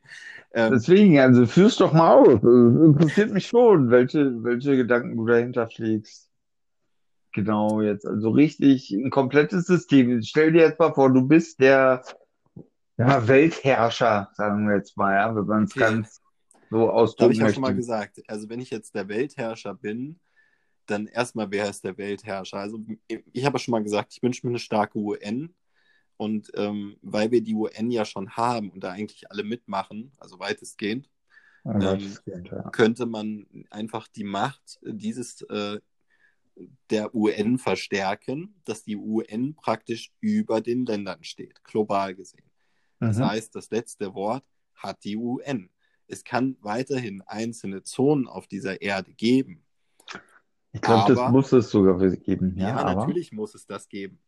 Ähm, Deswegen, also führ's doch mal aus. Also, interessiert mich schon, welche, welche Gedanken du dahinter pflegst. Genau, jetzt. Also richtig ein komplettes System. Stell dir jetzt mal vor, du bist der ja, Weltherrscher, sagen wir jetzt mal, ja, wenn man es okay. ganz so ausdrücken Habe ich ja schon mal gesagt. Also wenn ich jetzt der Weltherrscher bin, dann erstmal, wer ist der Weltherrscher? Also ich habe ja schon mal gesagt, ich wünsche mir eine starke UN. Und ähm, weil wir die UN ja schon haben und da eigentlich alle mitmachen, also weitestgehend, ja, weitestgehend ähm, ja. könnte man einfach die Macht dieses äh, der UN verstärken, dass die UN praktisch über den Ländern steht, global gesehen. Mhm. Das heißt, das letzte Wort hat die UN. Es kann weiterhin einzelne Zonen auf dieser Erde geben, ich glaube, das muss es sogar geben. Ja, ja aber... natürlich muss es das geben.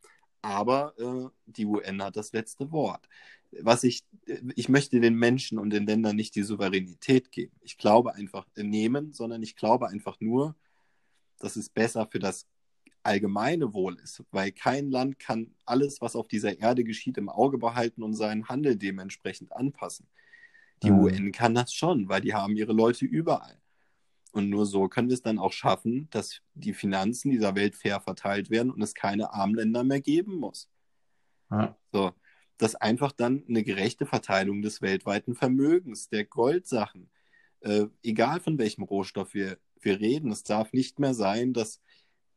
Aber äh, die UN hat das letzte Wort. Was ich, ich möchte den Menschen und den Ländern nicht die Souveränität geben. Ich glaube einfach äh, nehmen, sondern ich glaube einfach nur, dass es besser für das allgemeine Wohl ist, weil kein Land kann alles, was auf dieser Erde geschieht, im Auge behalten und seinen Handel dementsprechend anpassen. Die mhm. UN kann das schon, weil die haben ihre Leute überall. Und nur so können wir es dann auch schaffen, dass die Finanzen dieser Welt fair verteilt werden und es keine Armländer mehr geben muss. Ja. So, dass einfach dann eine gerechte Verteilung des weltweiten Vermögens, der Goldsachen, äh, egal von welchem Rohstoff wir, wir reden, es darf nicht mehr sein, dass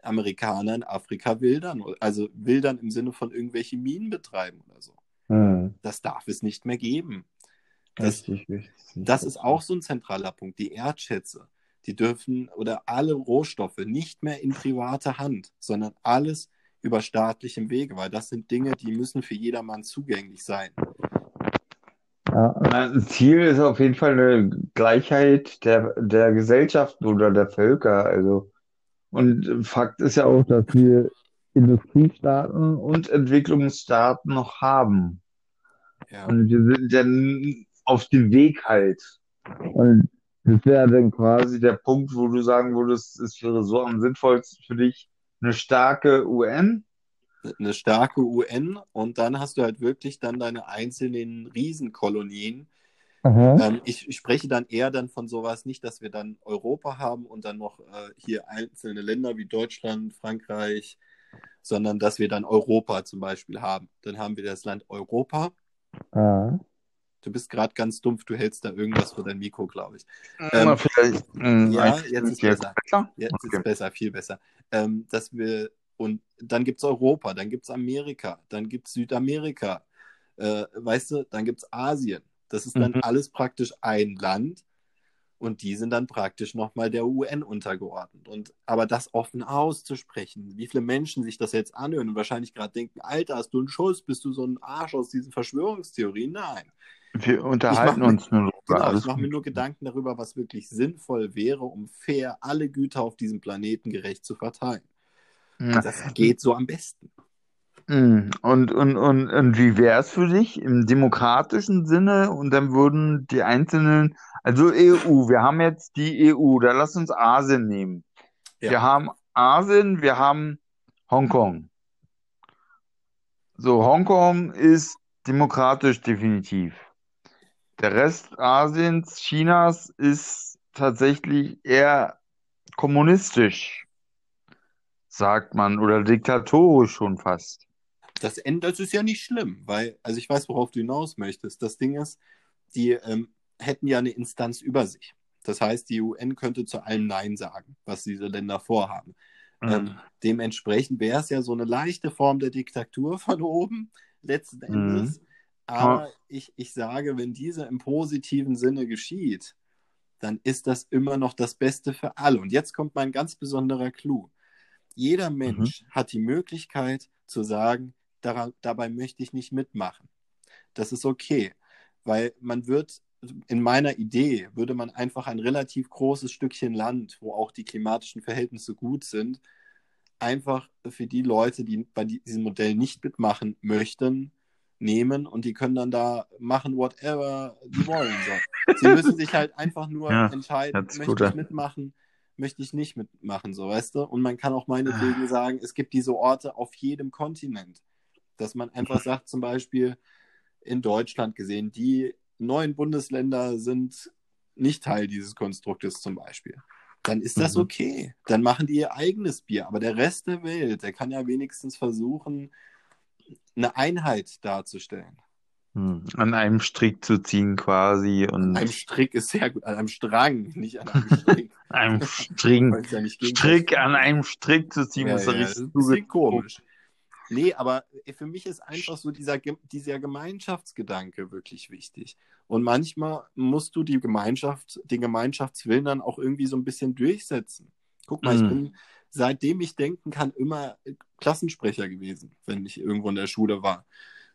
Amerikaner in Afrika wildern, also wildern im Sinne von irgendwelche Minen betreiben oder so. Mhm. Das darf es nicht mehr geben. Das, richtig, richtig. das ist auch so ein zentraler Punkt, die Erdschätze die dürfen oder alle Rohstoffe nicht mehr in private Hand, sondern alles über staatlichem Wege, weil das sind Dinge, die müssen für jedermann zugänglich sein. Ja, Ziel ist auf jeden Fall eine Gleichheit der, der Gesellschaften oder der Völker. Also, und Fakt ist ja auch, dass wir Industriestaaten und Entwicklungsstaaten noch haben. Ja. Und wir sind dann auf dem Weg halt. Und das wäre dann quasi der Punkt, wo du sagen würdest, es wäre so am sinnvollsten für dich eine starke UN. Eine starke UN und dann hast du halt wirklich dann deine einzelnen Riesenkolonien. Ähm, ich, ich, spreche dann eher dann von sowas nicht, dass wir dann Europa haben und dann noch äh, hier einzelne Länder wie Deutschland, Frankreich, sondern dass wir dann Europa zum Beispiel haben. Dann haben wir das Land Europa. Aha. Du bist gerade ganz dumpf, du hältst da irgendwas vor dein Mikro, glaube ich. Ähm, vielleicht, mh, ja, jetzt ist besser. besser. Jetzt okay. ist besser, viel besser. Ähm, dass wir, und dann gibt es Europa, dann gibt es Amerika, dann gibt es Südamerika, äh, weißt du, dann gibt es Asien. Das ist dann mhm. alles praktisch ein Land und die sind dann praktisch nochmal der UN untergeordnet. Und aber das offen auszusprechen, wie viele Menschen sich das jetzt anhören und wahrscheinlich gerade denken, Alter, hast du einen Schuss, bist du so ein Arsch aus diesen Verschwörungstheorien? Nein. Wir unterhalten uns nur darüber. Genau, ich mache mir nur Gedanken darüber, was wirklich sinnvoll wäre, um fair alle Güter auf diesem Planeten gerecht zu verteilen. Ja. Das geht so am besten. Hm, und, und, und, und wie wäre es für dich im demokratischen Sinne? Und dann würden die einzelnen, also EU, wir haben jetzt die EU, da lass uns Asien nehmen. Ja. Wir haben Asien, wir haben Hongkong. So, Hongkong ist demokratisch definitiv. Der Rest Asiens, Chinas ist tatsächlich eher kommunistisch, sagt man, oder diktatorisch schon fast. Das, das ist ja nicht schlimm, weil, also ich weiß, worauf du hinaus möchtest. Das Ding ist, die ähm, hätten ja eine Instanz über sich. Das heißt, die UN könnte zu allem Nein sagen, was diese Länder vorhaben. Mhm. Ähm, dementsprechend wäre es ja so eine leichte Form der Diktatur von oben, letzten Endes. Mhm. Aber ja. ich, ich sage, wenn diese im positiven Sinne geschieht, dann ist das immer noch das Beste für alle. Und jetzt kommt mein ganz besonderer Clou. Jeder mhm. Mensch mhm. hat die Möglichkeit zu sagen, daran, dabei möchte ich nicht mitmachen. Das ist okay, weil man wird, in meiner Idee, würde man einfach ein relativ großes Stückchen Land, wo auch die klimatischen Verhältnisse gut sind, einfach für die Leute, die bei diesem Modell nicht mitmachen möchten, nehmen und die können dann da machen, whatever die wollen. So. Sie müssen sich halt einfach nur ja, entscheiden, möchte ich mitmachen, möchte ich nicht mitmachen, so weißt du? Und man kann auch meinetwegen sagen, es gibt diese Orte auf jedem Kontinent. Dass man einfach sagt, zum Beispiel in Deutschland gesehen, die neuen Bundesländer sind nicht Teil dieses Konstruktes zum Beispiel. Dann ist das Mhm. okay. Dann machen die ihr eigenes Bier. Aber der Rest der Welt, der kann ja wenigstens versuchen, eine Einheit darzustellen. Hm, An einem Strick zu ziehen quasi und An einem Strick ist sehr gut, an einem Strang, nicht an einem Strick. einem String, ja Strick an einem Strick zu ziehen, Ja, muss er ja, das ist richtig ein bisschen komisch. Nee, aber für mich ist einfach so dieser, dieser Gemeinschaftsgedanke wirklich wichtig. Und manchmal musst du die Gemeinschaft, den Gemeinschaftswillen dann auch irgendwie so ein bisschen durchsetzen. Guck mal, ich Mhm. bin, seitdem ich denken kann, immer Klassensprecher gewesen, wenn ich irgendwo in der Schule war.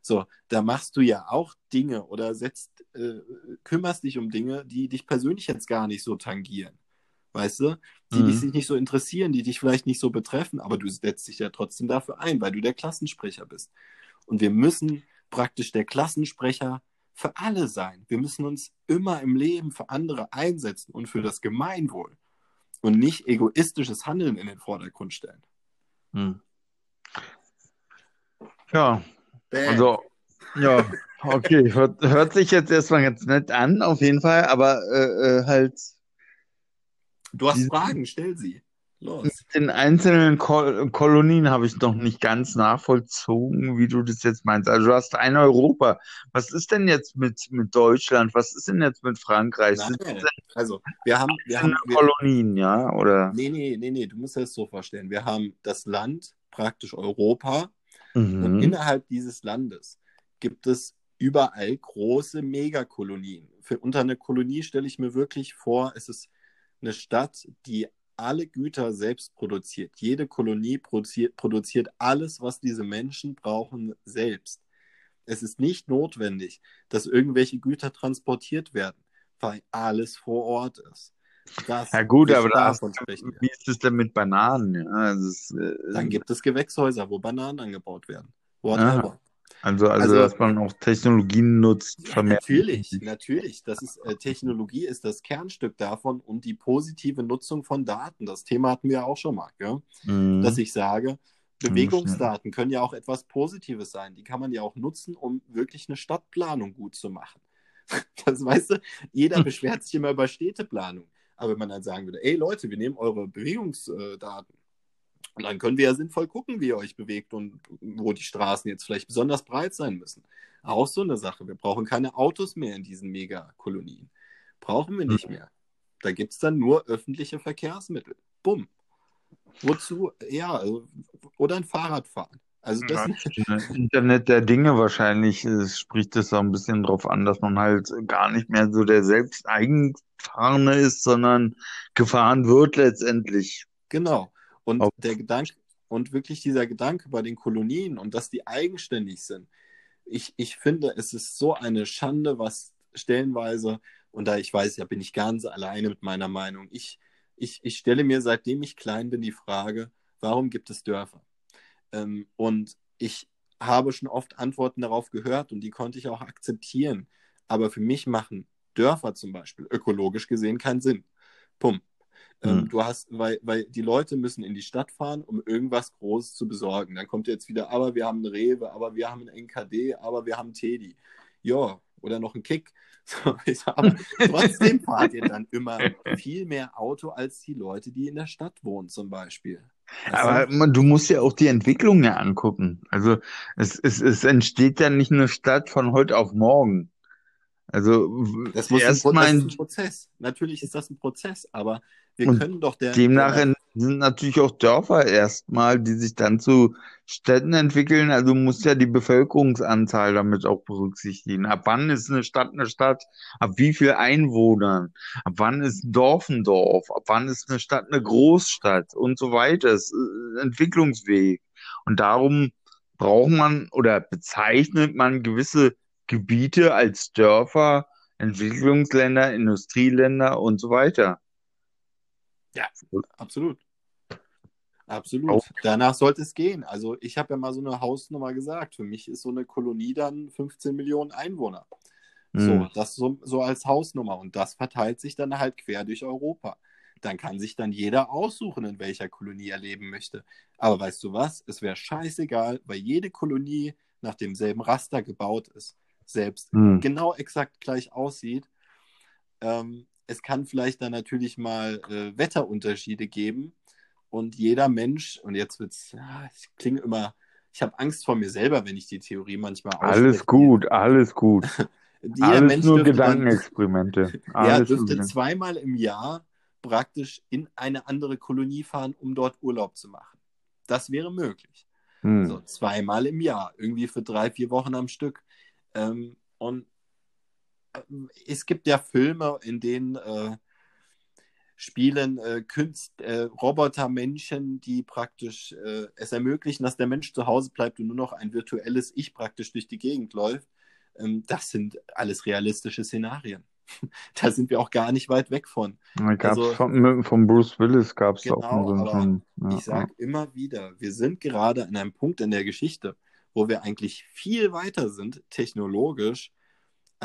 So, da machst du ja auch Dinge oder setzt, äh, kümmerst dich um Dinge, die dich persönlich jetzt gar nicht so tangieren. Weißt du? Die Mhm. dich nicht so interessieren, die dich vielleicht nicht so betreffen, aber du setzt dich ja trotzdem dafür ein, weil du der Klassensprecher bist. Und wir müssen praktisch der Klassensprecher für alle sein. Wir müssen uns immer im Leben für andere einsetzen und für das Gemeinwohl und nicht egoistisches Handeln in den Vordergrund stellen. Hm. Ja, Bäh. also, ja, okay, hört, hört sich jetzt erstmal ganz nett an, auf jeden Fall, aber äh, äh, halt du hast Fragen, stell sie. Los. mit den einzelnen Kol Kolonien habe ich noch nicht ganz nachvollzogen, wie du das jetzt meinst. Also du hast ein Europa. Was ist denn jetzt mit, mit Deutschland? Was ist denn jetzt mit Frankreich? Nein, also, wir haben, wir haben, wir, Kolonien, ja? Oder? nee, nee, nee, nee, du musst das so vorstellen. Wir haben das Land, praktisch Europa, Und Mhm. innerhalb dieses Landes gibt es überall große Megakolonien. Für, unter einer Kolonie stelle ich mir wirklich vor, es ist eine Stadt, die alle Güter selbst produziert. Jede Kolonie produziert, produziert alles, was diese Menschen brauchen, selbst. Es ist nicht notwendig, dass irgendwelche Güter transportiert werden, weil alles vor Ort ist. Das, Ja gut, aber da hast wie ist es denn mit Bananen? Ja, also, es, äh, Dann gibt es Gewächshäuser, wo Bananen angebaut werden. Whatever. Also, also, also- dass man auch Technologien nutzt, vermehrt. natürlich, natürlich. Das ist, äh, Technologie ist das Kernstück davon und die positive Nutzung von Daten. Das Thema hatten wir auch schon mal? Mhm. dass ich sage, Bewegungsdaten können ja auch etwas Positives sein. Die kann man ja auch nutzen, um wirklich eine Stadtplanung gut zu machen. Das weißt du, jeder beschwert sich immer über Städteplanung. Aber wenn man dann sagen würde, ey Leute, wir nehmen eure Bewegungsdaten und dann können wir ja sinnvoll gucken, wie ihr euch bewegt und wo die Straßen jetzt vielleicht besonders breit sein müssen. Auch so eine Sache. Wir brauchen keine Autos mehr in diesen Megakolonien. Brauchen wir nicht mehr. Da gibt es dann nur öffentliche Verkehrsmittel. Bumm. Wozu? Ja, also, oder ein Fahrradfahren. Also das, Ja, Internet der Dinge wahrscheinlich äh, spricht es auch ein bisschen drauf an, dass man halt gar nicht mehr so der selbst Eigenfahrende ist, sondern gefahren wird letztendlich. genau. Und Auf- der Gedanke, und wirklich dieser Gedanke bei den Kolonien und dass die eigenständig sind. Ich, ich finde, es ist so eine Schande, was stellenweise, und da ich weiß, ja, bin ich ganz alleine mit meiner Meinung. Ich, ich, ich stelle mir, seitdem ich klein bin, die Frage, warum gibt es Dörfer? Ähm, und ich habe schon oft Antworten darauf gehört und die konnte ich auch akzeptieren. Aber für mich machen Dörfer zum Beispiel ökologisch gesehen keinen Sinn. Pump. Ähm, Hm. du hast, weil, weil die Leute müssen in die Stadt fahren, um irgendwas Großes zu besorgen. Dann kommt jetzt wieder, aber wir haben eine Rewe, aber wir haben ein NKD, aber wir haben Teddy. Ja, oder noch ein Kick. So, sag, trotzdem fahrt ihr dann immer viel mehr Auto als die Leute, die in der Stadt wohnen, zum Beispiel. Du? Aber man, du musst ja auch die Entwicklung ja angucken. Also es, es, es entsteht ja nicht eine Stadt von heute auf morgen. Also Das, muss ein, Pro- das ist ein Prozess. Natürlich ist das ein Prozess, aber wir Und können doch der. Demnach der, in- sind natürlich auch Dörfer erstmal, die sich dann zu Städten entwickeln. Also muss ja die Bevölkerungsanzahl damit auch berücksichtigen. Ab wann ist eine Stadt eine Stadt? Ab wie viel Einwohnern? Ab wann ist ein Dorf ein Dorf? Ab wann ist eine Stadt eine Großstadt? Und so weiter. Es ist ein Entwicklungsweg. Und darum braucht man oder bezeichnet man gewisse Gebiete als Dörfer, Entwicklungsländer, Industrieländer und so weiter. Absolut. Absolut. Auch- Danach sollte es gehen. Also ich habe ja mal so eine Hausnummer gesagt. Für mich ist so eine Kolonie dann 15 Millionen Einwohner. So, Hm. das so, so als Hausnummer. Und das verteilt sich dann halt quer durch Europa. dann kann sich dann jeder aussuchen, in welcher Kolonie er leben möchte. Aber weißt du was? Es wäre scheißegal, weil jede Kolonie nach demselben Raster gebaut ist, selbst hm. genau exakt gleich aussieht. Ähm, es kann vielleicht dann natürlich mal äh, Wetterunterschiede geben und jeder Mensch, und jetzt wird es, ja, ich klinge immer, ich habe Angst vor mir selber, wenn ich die Theorie manchmal ausspreche. Alles gut, alles gut. Alles Mensch nur Gedankenexperimente. Dann, ja, dürfte zweimal im Jahr praktisch in eine andere Kolonie fahren, um dort Urlaub zu machen. Das wäre möglich. Hm. So zweimal im Jahr, irgendwie für drei, vier Wochen am Stück. Ähm, und es gibt ja Filme, in denen äh, spielen äh, Künst, äh, Robotermenschen, die praktisch äh, es ermöglichen, dass der Mensch zu Hause bleibt und nur noch ein virtuelles Ich praktisch durch die Gegend läuft. Ähm, das sind alles realistische Szenarien. da sind wir auch gar nicht weit weg von. also, von, von, Bruce Willis gab es genau, auch einen. Ja, ich sage ja. immer wieder, wir sind gerade an einem Punkt in der Geschichte, wo wir eigentlich viel weiter sind, technologisch,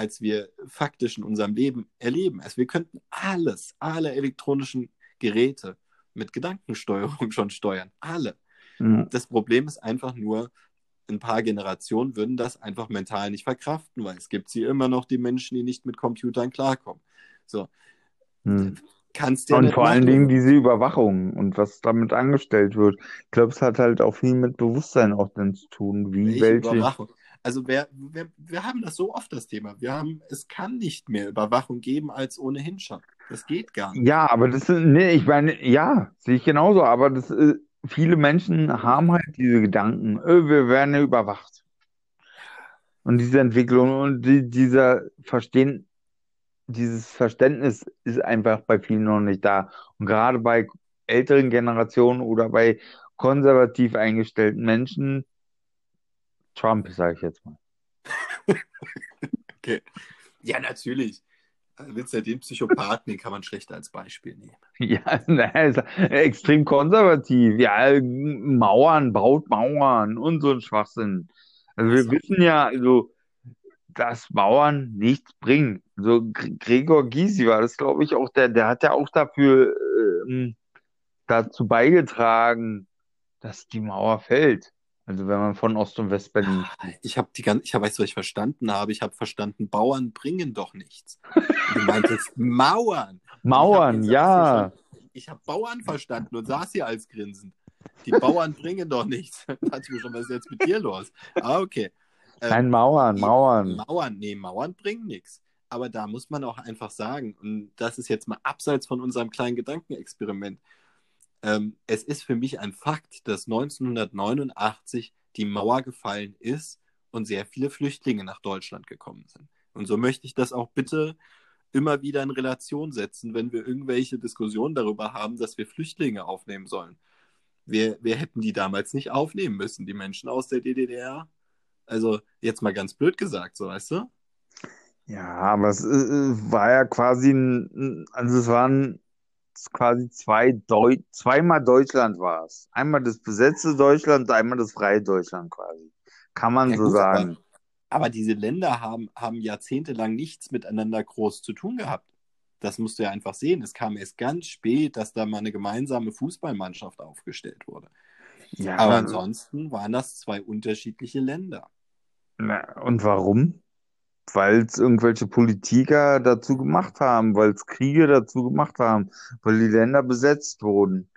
als wir faktisch in unserem Leben erleben. Also wir könnten alles, alle elektronischen Geräte mit Gedankensteuerung schon steuern. Alle. Mhm. Das Problem ist einfach nur, ein paar Generationen würden das einfach mental nicht verkraften, weil es gibt sie immer noch, die Menschen, die nicht mit Computern klarkommen. So. Hm. Kannst du Und vor machen. allen Dingen diese Überwachung und was damit angestellt wird. Ich glaube, es hat halt auch viel mit Bewusstsein auch dann zu tun, wie welche. welche... Also wir, wir, wir haben das so oft, das Thema. Wir haben, es kann nicht mehr Überwachung geben als ohnehin schon. Das geht gar nicht. Ja, aber das ist, nee, ich meine, ja, sehe ich genauso, aber das ist, viele Menschen haben halt diese Gedanken, öh, wir werden überwacht. Und diese Entwicklung und die, dieser Verstehen, dieses Verständnis ist einfach bei vielen noch nicht da. Und gerade bei älteren Generationen oder bei konservativ eingestellten Menschen, Trump, sage ich jetzt mal. okay. Ja, natürlich. Willst ja den Psychopathen, den kann man schlechter als Beispiel nehmen. Ja, ne, extrem konservativ. Ja, Mauern, baut Mauern und so ein Schwachsinn. Also wir wissen ja, also, dass Mauern nichts bringen. So Gregor Gysi war das, glaube ich, auch der, der hat ja auch dafür ähm, dazu beigetragen, dass die Mauer fällt. Also wenn man von Ost- und West-Berlin. Ich habe die ganze, ich habe, weißt du, was ich verstanden habe? Ich habe verstanden, Bauern bringen doch nichts. Du meintest Mauern. Mauern, ich ja. ich habe Bauern verstanden und saß hier als Grinsen. Die Bauern bringen doch nichts. Da dachte ich mir schon, was ist jetzt mit dir los? Ah, okay. Ähm, Nein, Mauern, Mauern. Mauern, nee, Mauern bringen nichts. Aber da muss man auch einfach sagen, und das ist jetzt mal abseits von unserem kleinen Gedankenexperiment, ähm, es ist für mich ein Fakt, dass 1989 die Mauer gefallen ist und sehr viele Flüchtlinge nach Deutschland gekommen sind. Und so möchte ich das auch bitte immer wieder in Relation setzen, wenn wir irgendwelche Diskussionen darüber haben, dass wir Flüchtlinge aufnehmen sollen. Wir, wir hätten die damals nicht aufnehmen müssen, die Menschen aus der DDR. Also jetzt mal ganz blöd gesagt, so weißt du? Ja, aber es äh, war ja quasi ein, also es waren quasi zwei Deu zweimal Deutschland war es. Einmal das besetzte Deutschland, einmal das freie Deutschland quasi. Kann man ja, so gut, sagen. Aber, aber, diese Länder haben, haben jahrzehntelang nichts miteinander groß zu tun gehabt. Das musst du ja einfach sehen. Es kam erst ganz spät, dass da mal eine gemeinsame Fußballmannschaft aufgestellt wurde. Ja, aber ansonsten waren das zwei unterschiedliche Länder. Na, und warum? Weil es irgendwelche Politiker dazu gemacht haben, weil es Kriege dazu gemacht haben, weil die Länder besetzt wurden.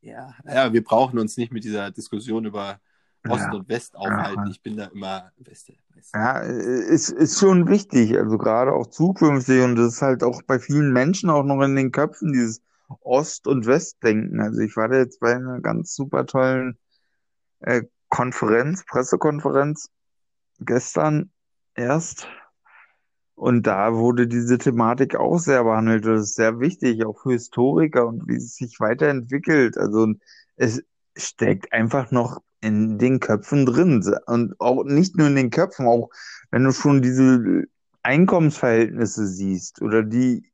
Ja, ja, wir brauchen uns nicht mit dieser Diskussion über Ost ja. und West aufhalten. Ja. Ich bin da immer Weste. Weste. Ja, ist, ist schon wichtig, also gerade auch zukünftig und das ist halt auch bei vielen Menschen auch noch in den Köpfen, dieses Ost- und Westdenken. Also ich war da jetzt bei einer ganz super tollen äh, Konferenz, Pressekonferenz gestern erst und da wurde diese Thematik auch sehr behandelt. Das ist sehr wichtig, auch für Historiker und wie es sich weiterentwickelt. Also es steckt einfach noch in den Köpfen drin. Und auch nicht nur in den Köpfen, auch wenn du schon diese Einkommensverhältnisse siehst oder die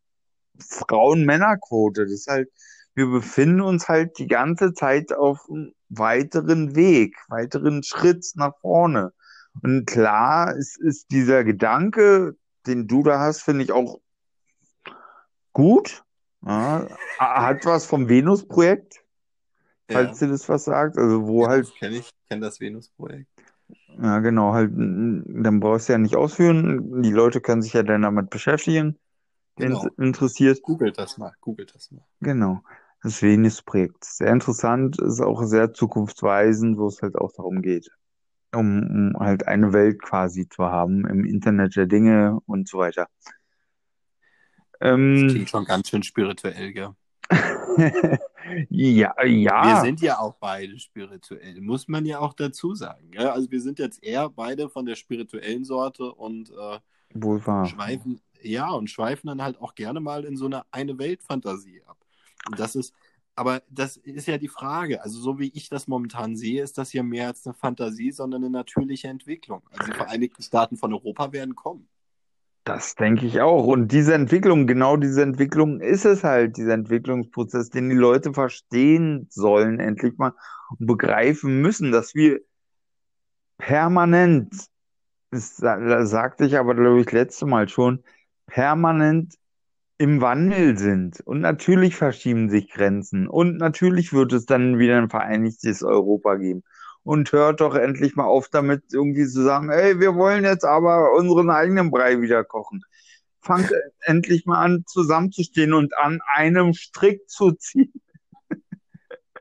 Frauen-Männer-Quote. Das ist halt, wir befinden uns halt die ganze Zeit auf einem weiteren Weg, weiteren Schritt nach vorne. Und klar, es ist dieser Gedanke, den du da hast, finde ich auch gut. Ja, hat was vom Venus-Projekt, falls Ja, dir das was sagt. Also wo ja, halt, kenne ich, kenne das Venus-Projekt. ja genau, halt, dann brauchst du ja nicht ausführen. Die Leute können sich ja dann damit beschäftigen, Genau. interessiert. Googelt das mal, googelt das mal. Genau. Das Venus-Projekt. Sehr interessant, ist auch sehr zukunftsweisend, wo es halt auch darum geht, um, um halt eine Welt quasi zu haben im Internet der Dinge und so weiter. Das Ähm, klingt schon ganz schön spirituell, gell? ja, Wir ja, sind ja auch beide spirituell, muss man ja auch dazu sagen. Gell? Also wir sind jetzt eher beide von der spirituellen Sorte und äh, wohl wahr. schweifen, ja, und schweifen dann halt auch gerne mal in so eine eine Welt-Fantasie ab. Und das ist, aber das ist ja die Frage. Also so wie ich das momentan sehe, ist das ja mehr als eine Fantasie, sondern eine natürliche Entwicklung. Also die Vereinigten Staaten von Europa werden kommen. Das denke ich auch. Und diese Entwicklung, genau diese Entwicklung ist es halt, dieser Entwicklungsprozess, den die Leute verstehen sollen, endlich mal und begreifen müssen, dass wir permanent, das sa- sagte ich aber, glaube ich, letzte Mal schon, permanent im Wandel sind. Und natürlich verschieben sich Grenzen. Und natürlich wird es dann wieder ein vereinigtes Europa geben. Und hört doch endlich mal auf damit, irgendwie zu sagen, ey, wir wollen jetzt aber unseren eigenen Brei wieder kochen. Fangt endlich mal an, zusammenzustehen und an einem Strick zu ziehen.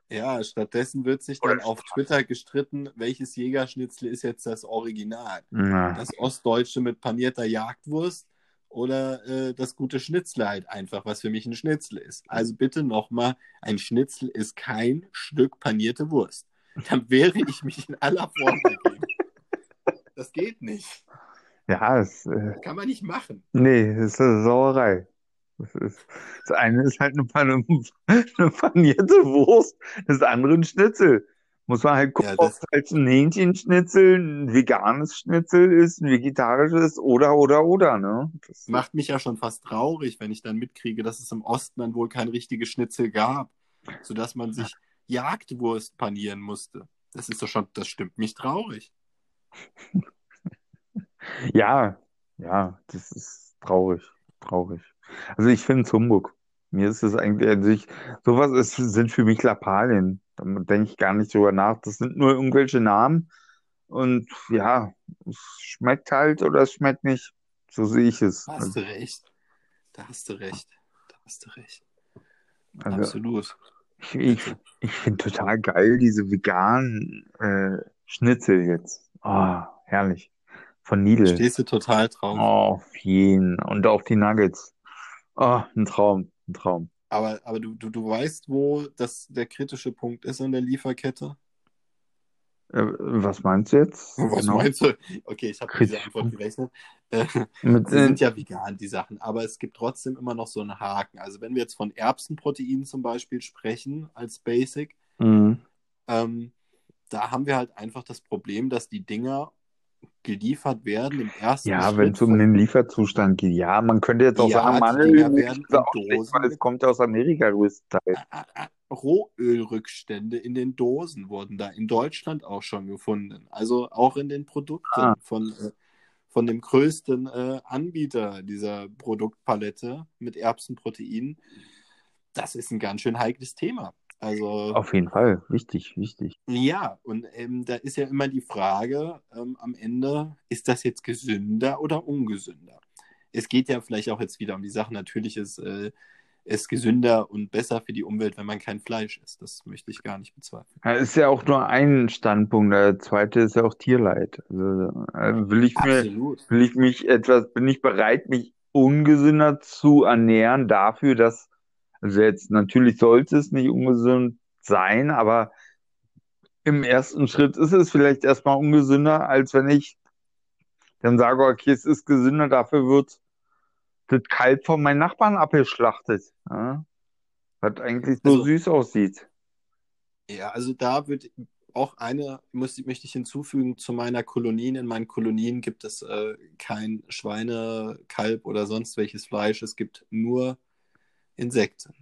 Ja, stattdessen wird sich dann auf Twitter gestritten, welches Jägerschnitzel ist jetzt das Original. Na, Das ostdeutsche mit panierter Jagdwurst oder äh, das gute Schnitzel halt einfach, was für mich ein Schnitzel ist. Also bitte nochmal, ein Schnitzel ist kein Stück panierte Wurst. Dann wehre ich mich in aller Form dagegen. Das geht nicht. ja, es, äh, Kann man nicht machen. nee, es ist eine Sauerei. Das ist, das eine ist halt eine, pan eine panierte Wurst, das andere ein Schnitzel. Muss man halt gucken, Ja, ob es halt ein Hähnchenschnitzel, ein veganes Schnitzel ist, ein vegetarisches oder, oder, oder, ne? Das, Macht mich ja schon fast traurig, wenn ich dann mitkriege, dass es im Osten dann wohl kein richtiges Schnitzel gab, sodass man sich Jagdwurst panieren musste. Das ist doch schon, das stimmt mich traurig. ja, ja, das ist traurig, traurig. Also ich finde es Humbug. Mir ist es eigentlich, also ich, sowas ist, sind für mich Lappalien. Da denke ich gar nicht drüber nach. Das sind nur irgendwelche Namen. Und ja, es schmeckt halt oder es schmeckt nicht. So sehe ich es. Da hast du recht. Da hast du recht. Da hast du recht. Also, Absolut. ich, ich, ich finde total geil diese veganen äh, Schnitzel jetzt. Oh, herrlich. Von Lidl. Stehst du total drauf. Auf jeden. Und auch die Nuggets. Oh, ein Traum, ein Traum. Aber, aber du, du, du weißt, wo das der kritische Punkt ist in der Lieferkette? Äh, was meinst du jetzt? Was Genau. meinst du? Okay, ich habe diese Antwort gerechnet. Äh, Mit, Sie äh, sind ja vegan, die Sachen, aber es gibt trotzdem immer noch so einen Haken. Also wenn wir jetzt von Erbsenproteinen zum Beispiel sprechen als Basic, mh. ähm, da haben wir halt einfach das Problem, dass die Dinger geliefert werden im ersten Ja, wenn es um den Lieferzustand geht. Ja, man könnte jetzt auch Ja, sagen, die Mandel Dinger ist werden in auch schlecht, Dosen weil es kommt ja aus Amerika größtenteils. Rohölrückstände in den Dosen wurden da in Deutschland auch schon gefunden. Also auch in den Produkten Ah. von, äh, von dem größten äh, Anbieter dieser Produktpalette mit Erbsenprotein. Das ist ein ganz schön heikles Thema. Also Auf jeden Fall. Wichtig, wichtig. ja, und ähm, da ist ja immer die Frage ähm, am Ende, ist das jetzt gesünder oder ungesünder? Es geht ja vielleicht auch jetzt wieder um die Sache, natürlich ist äh, es gesünder und besser für die Umwelt, wenn man kein Fleisch isst. Das möchte ich gar nicht bezweifeln. Ja, ist ja auch nur ein Standpunkt. Der zweite ist ja auch Tierleid. Also, äh, will ich mir, Absolut. will ich mich etwas, bin ich bereit, mich ungesünder zu ernähren dafür, dass, also jetzt natürlich sollte es nicht ungesund sein, aber im ersten Schritt ist es vielleicht erstmal ungesünder, als wenn ich dann sage, okay, es ist gesünder, dafür wird das Kalb von meinen Nachbarn abgeschlachtet. Ja? Was eigentlich so Also- süß aussieht. Ja, also da wird auch eine, muss, möchte ich hinzufügen, zu meiner Kolonien. In meinen Kolonien gibt es äh, kein Schweine, Kalb oder sonst welches Fleisch. Es gibt nur Insekten.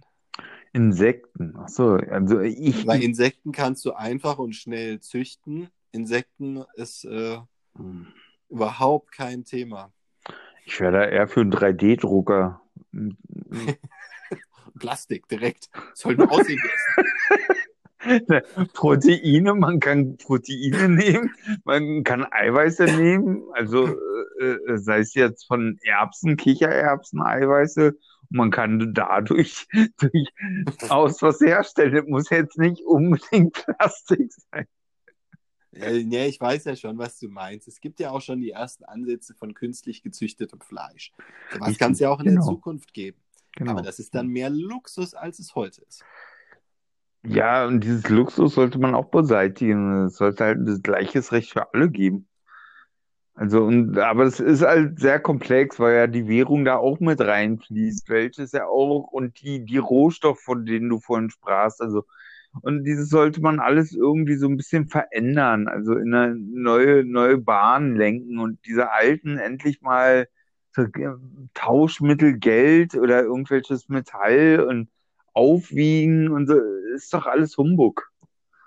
Insekten. Ach so, also ich, Bei Insekten kannst du einfach und schnell züchten. Insekten ist äh, überhaupt kein Thema. ich wäre da eher für einen 3D-Drucker. Plastik direkt. Soll nur aussehen wie Essen. Proteine, man kann Proteine nehmen, man kann Eiweiße nehmen, also äh, äh, sei es jetzt von Erbsen, Kichererbsen, Eiweiße, man kann dadurch durchaus was herstellen. Das muss jetzt nicht unbedingt Plastik sein. Ja, ja, ich weiß ja schon, was du meinst. Es gibt ja auch schon die ersten Ansätze von künstlich gezüchtetem Fleisch. Was kann es ja auch in genau. der Zukunft geben. Genau. Aber das ist dann mehr Luxus, als es heute ist. Ja, und dieses Luxus sollte man auch beseitigen. Es sollte halt das gleiches Recht für alle geben. Also, und, aber es ist halt sehr komplex, weil ja die Währung da auch mit reinfließt, welches ja auch, und die, die Rohstoffe, von denen du vorhin sprachst, also, und dieses sollte man alles irgendwie so ein bisschen verändern, also in eine neue, neue Bahn lenken und diese alten endlich mal so, äh, Tauschmittel, Geld oder irgendwelches Metall und aufwiegen und so, ist doch alles Humbug.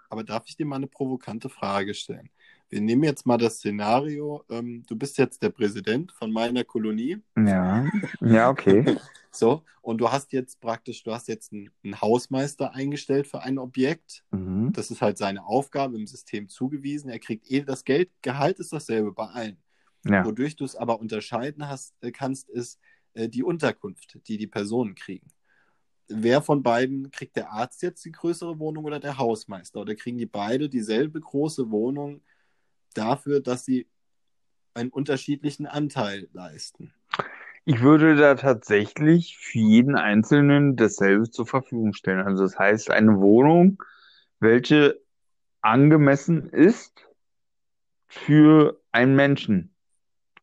Aber darf ich dir mal eine provokante Frage stellen? Wir nehmen jetzt mal das Szenario, ähm, du bist jetzt der Präsident von meiner Kolonie. Ja, ja, okay. so, und du hast jetzt praktisch, du hast jetzt einen, einen Hausmeister eingestellt für ein Objekt. Mhm. Das ist halt seine Aufgabe im System zugewiesen. Er kriegt eh das Geld, Gehalt ist dasselbe bei allen. Ja. Wodurch du es aber unterscheiden hast, äh, kannst, ist äh, die Unterkunft, die die Personen kriegen. Wer von beiden kriegt der Arzt jetzt die größere Wohnung oder der Hausmeister? Oder kriegen die beide dieselbe große Wohnung dafür, dass sie einen unterschiedlichen Anteil leisten. Ich würde da tatsächlich für jeden Einzelnen dasselbe zur Verfügung stellen. Also das heißt, eine Wohnung, welche angemessen ist für einen Menschen.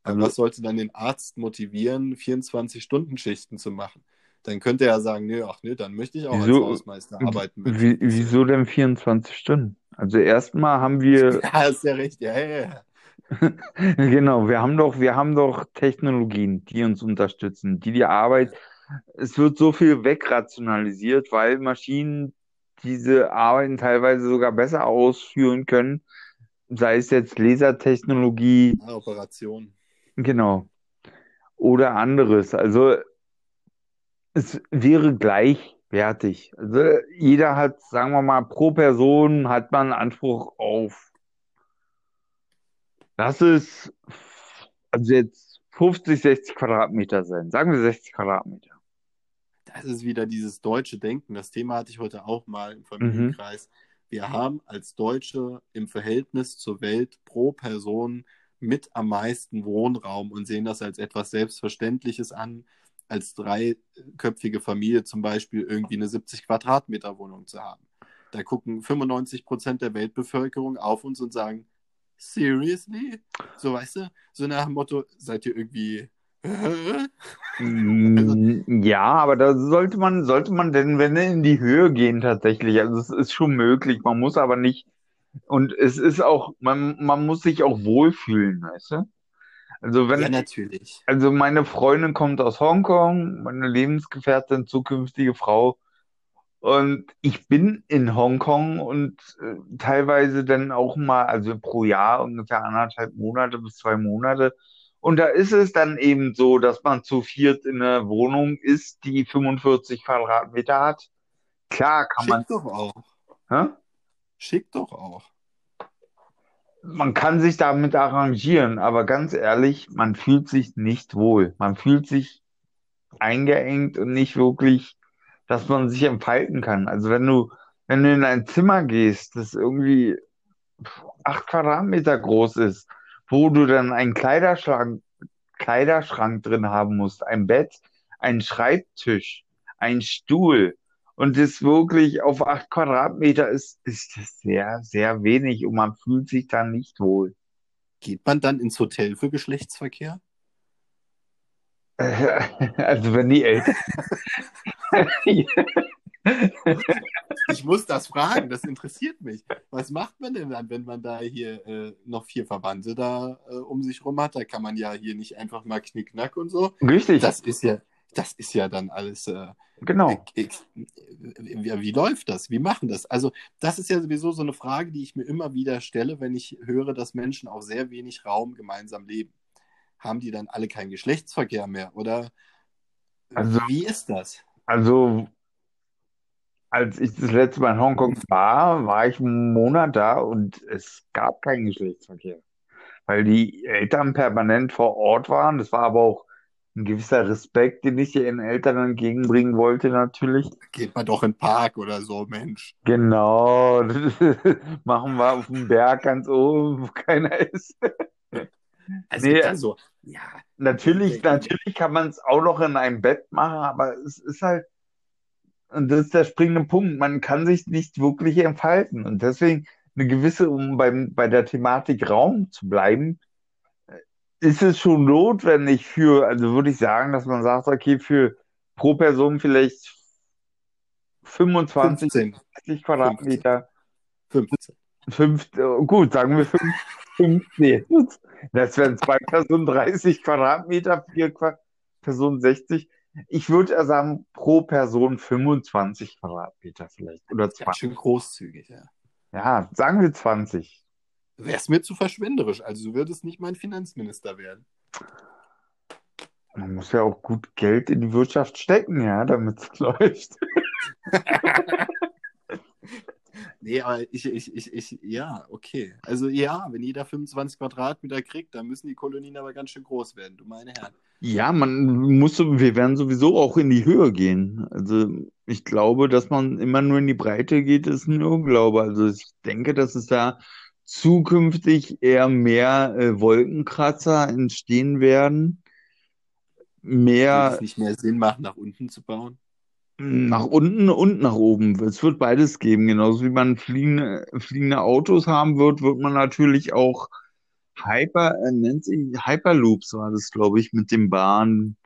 Also, was sollte dann den Arzt motivieren, 24-Stunden-Schichten zu machen? Dann könnte er sagen, nee, ach nee, dann möchte ich auch wieso, als Hausmeister arbeiten. Wieso denn 24 Stunden? Also erstmal haben wir. Ja, ist ja richtig. Ja, ja, ja. genau, wir haben doch, wir haben doch Technologien, die uns unterstützen, die die Arbeit. Es wird so viel wegrationalisiert, weil Maschinen diese Arbeiten teilweise sogar besser ausführen können, sei es jetzt Lasertechnologie. Operation. Genau. Oder anderes. Also es wäre gleich Fertig. Also jeder hat, sagen wir mal, pro Person hat man Anspruch auf, lass es also jetzt 50, 60 Quadratmeter sein. Sagen wir 60 Quadratmeter. Das ist wieder dieses deutsche Denken. Das Thema hatte ich heute auch mal im Familienkreis. Mhm. Wir haben als Deutsche im Verhältnis zur Welt pro Person mit am meisten Wohnraum und sehen das als etwas Selbstverständliches an als dreiköpfige Familie zum Beispiel irgendwie eine 70 Quadratmeter Wohnung zu haben. Da gucken 95 Prozent der Weltbevölkerung auf uns und sagen, seriously? So, weißt du, so nach dem Motto, seid ihr irgendwie mm, ja, aber da sollte man, sollte man denn, wenn in die Höhe gehen tatsächlich. Also es ist schon möglich. Man muss aber nicht. Und es ist auch, man, man muss sich auch wohlfühlen, weißt du? Also wenn, ja, natürlich. Also meine Freundin kommt aus Hongkong, meine Lebensgefährtin, zukünftige Frau. Und ich bin in Hongkong und äh, teilweise dann auch mal, also pro Jahr ungefähr anderthalb Monate bis zwei Monate. Und da ist es dann eben so, dass man zu viert in einer Wohnung ist, die 45 Quadratmeter hat. Klar kann Schick man. Schick doch auch. Hä? Schick doch auch man kann sich damit arrangieren, aber ganz ehrlich, man fühlt sich nicht wohl. Man fühlt sich eingeengt und nicht wirklich, dass man sich entfalten kann. Also wenn du, wenn du in ein Zimmer gehst, das irgendwie acht Quadratmeter groß ist, wo du dann einen Kleiderschrank, Kleiderschrank drin haben musst, ein Bett, einen Schreibtisch, einen Stuhl, und das wirklich auf acht Quadratmeter ist, ist das sehr, sehr wenig und man fühlt sich da nicht wohl. Geht man dann ins Hotel für Geschlechtsverkehr? Also wenn die Eltern. ich muss das fragen, das interessiert mich. Was macht man denn dann, wenn man da hier äh, noch vier Verbannte da äh, um sich rum hat? Da kann man ja hier nicht einfach mal knickknack und so. Richtig. Das ist ja, das ist ja dann alles. Äh, genau. Wie, wie, läuft das? Wie machen das? Also, das ist ja sowieso so eine Frage, die ich mir immer wieder stelle, wenn ich höre, dass Menschen auf sehr wenig Raum gemeinsam leben. Haben die dann alle keinen Geschlechtsverkehr mehr? Oder also, wie ist das? Also, als ich das letzte Mal in Hongkong war, war ich einen Monat da und es gab keinen Geschlechtsverkehr, weil die Eltern permanent vor Ort waren. Das war aber auch ein gewisser Respekt, den ich ihren Eltern entgegenbringen wollte, natürlich. Geht man doch in den Park oder so, Mensch. Genau, machen wir auf dem Berg ganz oben, wo keiner ist. Also, Nee, also ja, Natürlich, natürlich kann man es auch noch in einem Bett machen, aber es ist halt, und das ist der springende Punkt, man kann sich nicht wirklich entfalten. Und deswegen eine gewisse, um beim, bei der Thematik Raum zu bleiben, ist es schon notwendig für, also würde ich sagen, dass man sagt, okay, für pro Person vielleicht 25, 15. 30 Quadratmeter, 15. fünf, äh, gut, sagen wir fünf, fünf, nee, das wären zwei Personen 30 Quadratmeter, vier Qua Personen 60. Ich würde eher sagen, pro Person 25 Quadratmeter vielleicht oder Ganz 20. schön großzügig, ja. Ja, sagen wir 20. Wär's mir zu verschwenderisch. Also du würdest nicht mein Finanzminister werden. Man muss ja auch gut Geld in die Wirtschaft stecken, ja, damit es läuft. Nee, aber ich, ich, ich, ich, ja, okay. Also ja, wenn jeder 25 Quadratmeter kriegt, dann müssen die Kolonien aber ganz schön groß werden, du meine Herren. Ja, man muss, wir werden sowieso auch in die Höhe gehen. Also ich glaube, dass man immer nur in die Breite geht, ist ein Irrglaube. Also ich denke, dass es da zukünftig eher mehr äh, Wolkenkratzer entstehen werden, mehr es nicht mehr Sinn machen, nach unten zu bauen? nach unten und nach oben. Es wird beides geben. Genauso wie man fliegende, fliegende Autos haben wird, wird man natürlich auch Hyper, äh, nennt sich Hyperloops war das, glaube ich, mit dem Bahn,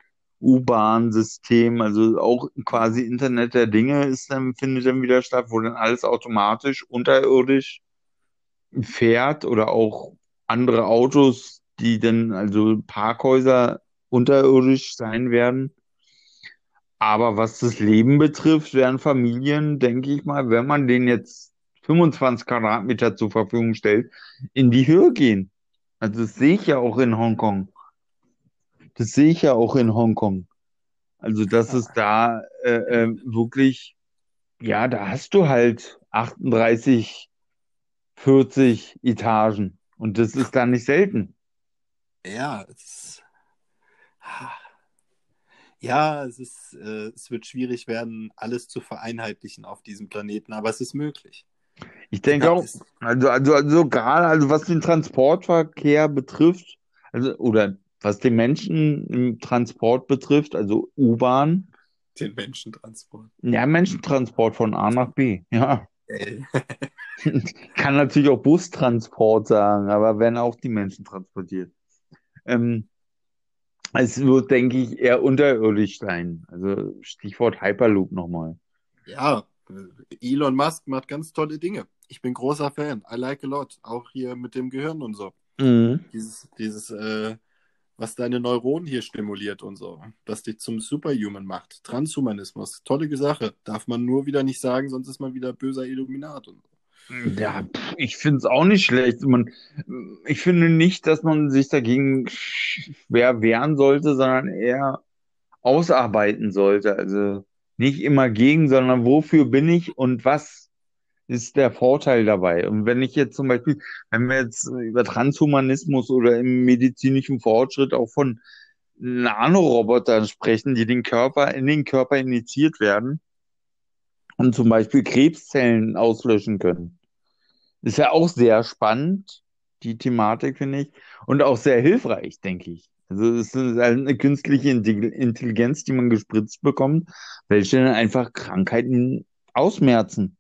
U-Bahn-System, also auch quasi Internet der Dinge ist dann, findet dann wieder statt, wo dann alles automatisch unterirdisch fährt oder auch andere Autos, die dann, also Parkhäuser unterirdisch sein werden. Aber was das Leben betrifft, werden Familien, denke ich mal, wenn man denen jetzt 25 Quadratmeter zur Verfügung stellt, in die Höhe gehen. Also das sehe ich ja auch in Hongkong. Das sehe ich ja auch in Hongkong. Also dass es da äh, äh, wirklich, ja, da hast du halt 38, 40 Etagen. Und das ist da nicht selten. Ja, es ist, ja, es ist, äh, es wird schwierig werden, alles zu vereinheitlichen auf diesem Planeten, aber es ist möglich. Ich denke Ja, auch, also, also, also gerade, also was den Transportverkehr betrifft, also, oder was den Menschen im Transport betrifft, also U-Bahn, Den Menschentransport. ja, Menschentransport von A nach B, ja. Kann natürlich auch Bustransport sagen, aber werden auch die Menschen transportiert. Ähm, es wird, denke ich, eher unterirdisch sein. Also Stichwort Hyperloop nochmal. Ja, Elon Musk macht ganz tolle Dinge. Ich bin großer Fan. I like a lot. Auch hier mit dem Gehirn und so. Mhm. Dieses, dieses, äh, was deine Neuronen hier stimuliert und so. Was dich zum Superhuman macht. Transhumanismus. Tolle Sache. Darf man nur wieder nicht sagen, sonst ist man wieder böser Illuminat und so. Ja, ich finde es auch nicht schlecht. Man, ich finde nicht, dass man sich dagegen schwer wehren sollte, sondern eher ausarbeiten sollte. Also nicht immer gegen, sondern wofür bin ich und was ist der Vorteil dabei? Und wenn ich jetzt zum Beispiel, wenn wir jetzt über Transhumanismus oder im medizinischen Fortschritt auch von Nanorobotern sprechen, die den Körper in den Körper injiziert werden und zum Beispiel Krebszellen auslöschen können. Ist ja auch sehr spannend, die Thematik, finde ich. Und auch sehr hilfreich, denke ich. Also es ist halt eine künstliche Intelli- Intelligenz, die man gespritzt bekommt, welche dann einfach Krankheiten ausmerzen.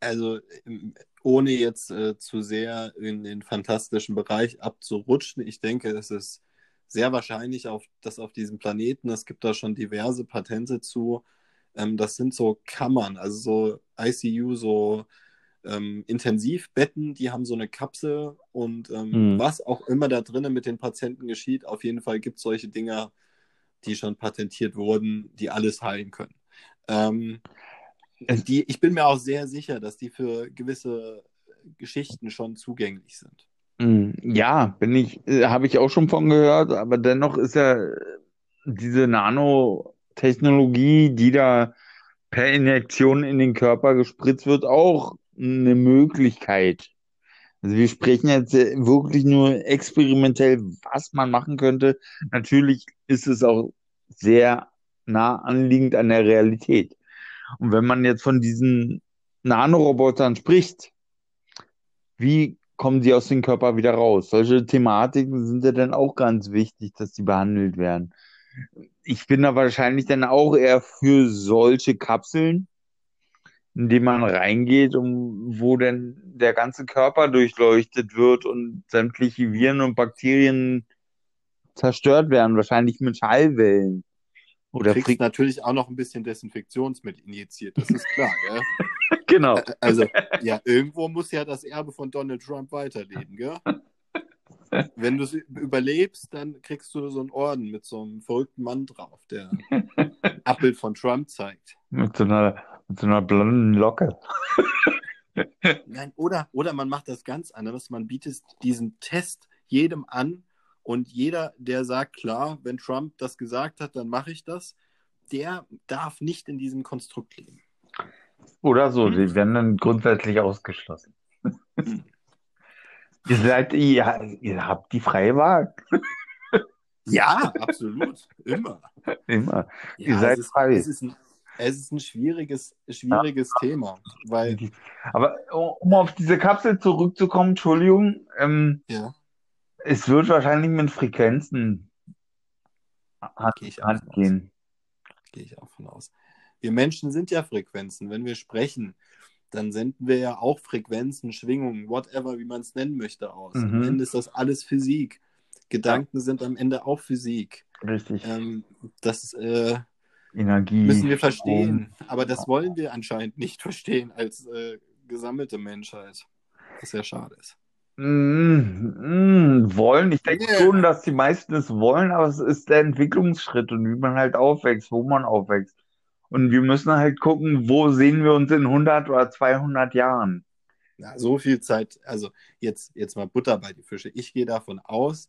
Also, ähm, ohne jetzt äh, zu sehr in den fantastischen Bereich abzurutschen, ich denke, es ist sehr wahrscheinlich, auf, dass auf diesem Planeten, es gibt da schon diverse Patente zu, ähm, das sind so Kammern, also so ICU, so ähm, Intensivbetten, die haben so eine Kapsel und ähm, Mhm. was auch immer da drinnen mit den Patienten geschieht, auf jeden Fall gibt es solche Dinger, die schon patentiert wurden, die alles heilen können. Ähm, die, ich bin mir auch sehr sicher, dass die für gewisse Geschichten schon zugänglich sind. Mm, Ja, bin ich, äh, habe ich auch schon von gehört, aber dennoch ist ja diese Nanotechnologie, die da per Injektion in den Körper gespritzt wird, auch eine Möglichkeit. Also wir sprechen jetzt wirklich nur experimentell, was man machen könnte. Natürlich ist es auch sehr nah anliegend an der Realität. Und wenn man jetzt von diesen Nanorobotern spricht, wie kommen sie aus dem Körper wieder raus? Solche Thematiken sind ja dann auch ganz wichtig, dass die behandelt werden. Ich bin da wahrscheinlich dann auch eher für solche Kapseln, in die man reingeht, um, wo dann der ganze Körper durchleuchtet wird und sämtliche Viren und Bakterien zerstört werden, wahrscheinlich mit Schallwellen. Oder du kriegst natürlich auch noch ein bisschen Desinfektionsmittel injiziert, das ist klar, gell? genau. Also, ja, irgendwo muss ja das Erbe von Donald Trump weiterleben, gell? Wenn du es überlebst, dann kriegst du so einen Orden mit so einem verrückten Mann drauf, der Abbild von Trump zeigt. Mit so einer, mit so einer blonden Locke. Nein, oder, oder man macht das ganz anders. Man bietet diesen Test jedem an und jeder, der sagt, klar, wenn Trump das gesagt hat, dann mache ich das, der darf nicht in diesem Konstrukt leben. Oder so, hm. die werden dann grundsätzlich ausgeschlossen. Hm. Ihr seid, ihr, ihr habt die freie Wahl. Ja, absolut. Immer. Immer. Ja, ihr seid es ist, frei. Es ist ein, es ist ein schwieriges, schwieriges ja. Thema. Weil... Aber um auf diese Kapsel zurückzukommen, Entschuldigung, ähm, ja. es wird wahrscheinlich mit Frequenzen Gehe Hand gehen. Gehe ich auch von aus. Wir Menschen sind ja Frequenzen. Wenn wir sprechen, dann senden wir ja auch Frequenzen, Schwingungen, whatever, wie man es nennen möchte, aus. Mhm. Am Ende ist das alles Physik. Gedanken ja. sind am Ende auch Physik. Richtig. Ähm, das äh, Energie. Müssen wir verstehen. Aber das wollen wir anscheinend nicht verstehen als äh, gesammelte Menschheit. Was sehr schade ist. Mm, mm, wollen. Ich denke yeah. schon, dass die meisten es wollen, aber es ist der Entwicklungsschritt und wie man halt aufwächst, wo man aufwächst. Und wir müssen halt gucken, wo sehen wir uns in 100 oder 200 Jahren. Ja, so viel Zeit, also jetzt, jetzt mal Butter bei die Fische. Ich gehe davon aus,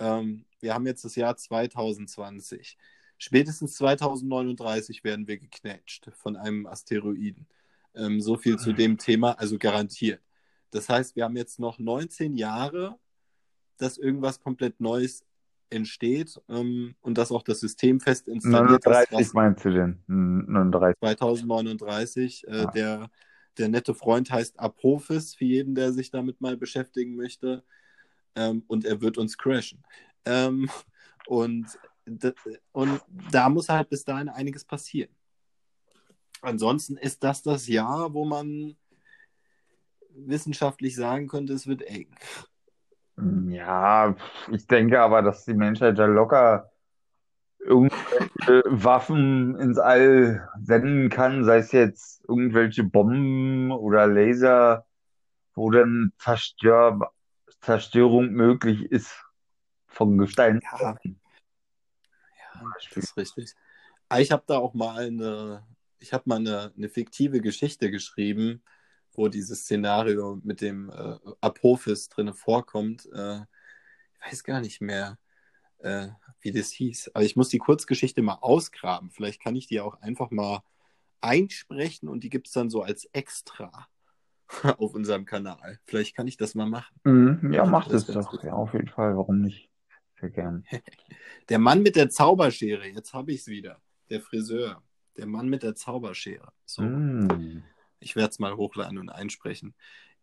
ähm, wir haben jetzt das Jahr 2020. Spätestens 2039 werden wir geknetscht von einem Asteroiden. Ähm, so viel zu dem Thema, also garantiert. Das heißt, wir haben jetzt noch 19 Jahre, dass irgendwas komplett Neues entsteht ähm, und dass auch das System fest installiert 39 ist. meinst du denn? 39. 2039. Äh, ja. der, der nette Freund heißt Apophis, für jeden, der sich damit mal beschäftigen möchte. Ähm, und er wird uns crashen. Ähm, und, und da muss halt bis dahin einiges passieren. Ansonsten ist das das Jahr, wo man wissenschaftlich sagen könnte, es wird eng. Ja, ich denke aber, dass die Menschheit da locker irgendwelche Waffen ins All senden kann, sei es jetzt irgendwelche Bomben oder Laser, wo dann Zerstör Zerstörung möglich ist von Gestein. Ja, ja das ist richtig. Ah, ich habe da auch mal eine, ich habe mal eine, eine fiktive Geschichte geschrieben, wo dieses Szenario mit dem äh, Apophis drin vorkommt. Äh, ich weiß gar nicht mehr, äh, wie das hieß. Aber ich muss die Kurzgeschichte mal ausgraben. Vielleicht kann ich die auch einfach mal einsprechen und die gibt es dann so als extra auf unserem Kanal. Vielleicht kann ich das mal machen. Mhm, ja, mach das, das doch. Ja, auf jeden Fall. Warum nicht? Sehr gern. Der Mann mit der Zauberschere. Jetzt habe ich es wieder. Der Friseur. Der Mann mit der Zauberschere. So. Mm. Ich werde es mal hochladen und einsprechen.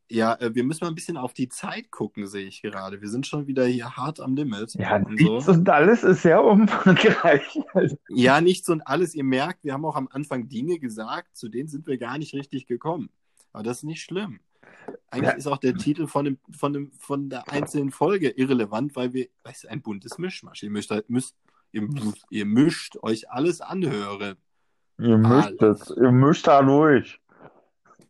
Ja, äh, wir müssen mal ein bisschen auf die Zeit gucken, sehe ich gerade. Wir sind schon wieder hier hart am Limit. Ja, und nichts so. und alles ist sehr umfangreich. Ja, nichts und alles. Ihr merkt, wir haben auch am Anfang Dinge gesagt, zu denen sind wir gar nicht richtig gekommen. Aber das ist nicht schlimm. Eigentlich ja. ist auch der Titel von, dem, von, dem, von der einzelnen Folge irrelevant, weil wir, ist ein buntes Mischmasch. Ihr müsst, müsst ihr, ihr mischt euch alles anhören. Ihr mischt es, ihr mischt da durch.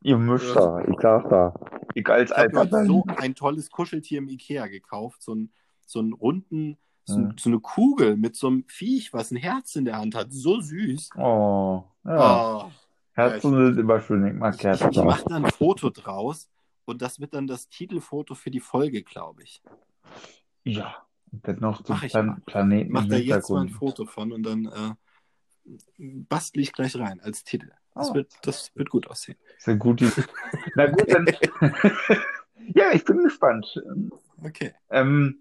Ihr mischt da, ich sag da. Ich als ich habe so ein tolles Kuscheltier im Ikea gekauft, so, ein, so einen runden, so, hm. so, eine Kugel mit so einem Viech, was ein Herz in der Hand hat. So süß. Oh, ja. Oh. Ja, sind immer schön, ich mag Herzen. Ich, ich mache da ein Foto draus und das wird dann das Titelfoto für die Folge, glaube ich. Ja, dann noch zum Plan Planeten. Ich mache da jetzt mal ein Foto von und dann äh, bastle ich gleich rein als Titel. Das, Oh. wird, das wird gut aussehen. Sehr gut. Na gut, dann. ja, ich bin gespannt. Okay. Ähm,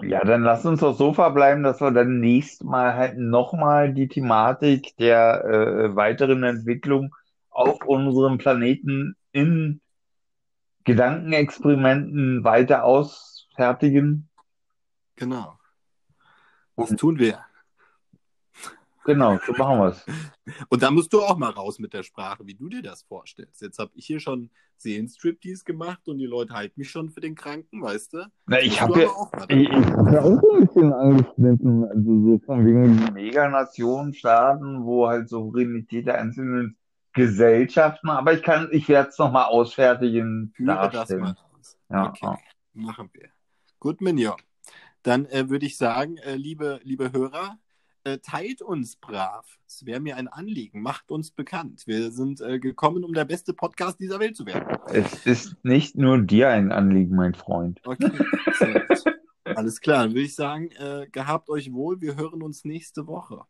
ja, dann lass uns doch so verbleiben, dass wir dann nächstes Mal halt nochmal die Thematik der äh, weiteren Entwicklung auf unserem Planeten in Gedankenexperimenten weiter ausfertigen. Genau. Das tun wir. Genau, so machen wir es. Und da musst du auch mal raus mit der Sprache, wie du dir das vorstellst. Jetzt habe ich hier schon Seelenstriptease gemacht und die Leute halten mich schon für den Kranken, weißt du? Na, ich habe ja, auch ich, ich hab ja auch so ein bisschen angeschnitten, also so von wegen Meganationen, Staaten, wo halt Souveränität der einzelnen Gesellschaften, aber ich kann, ich werde es nochmal ausfertigen, Führe das darstellen. mal aus. Ja, okay, machen wir. Gut, Mignon. Dann äh, würde ich sagen, äh, liebe, liebe Hörer, teilt uns brav. Es wäre mir ein Anliegen. Macht uns bekannt. Wir sind äh, gekommen, um der beste Podcast dieser Welt zu werden. Es ist nicht nur dir ein Anliegen, mein Freund. Okay. Alles klar, dann würde ich sagen, äh, gehabt euch wohl. Wir hören uns nächste Woche.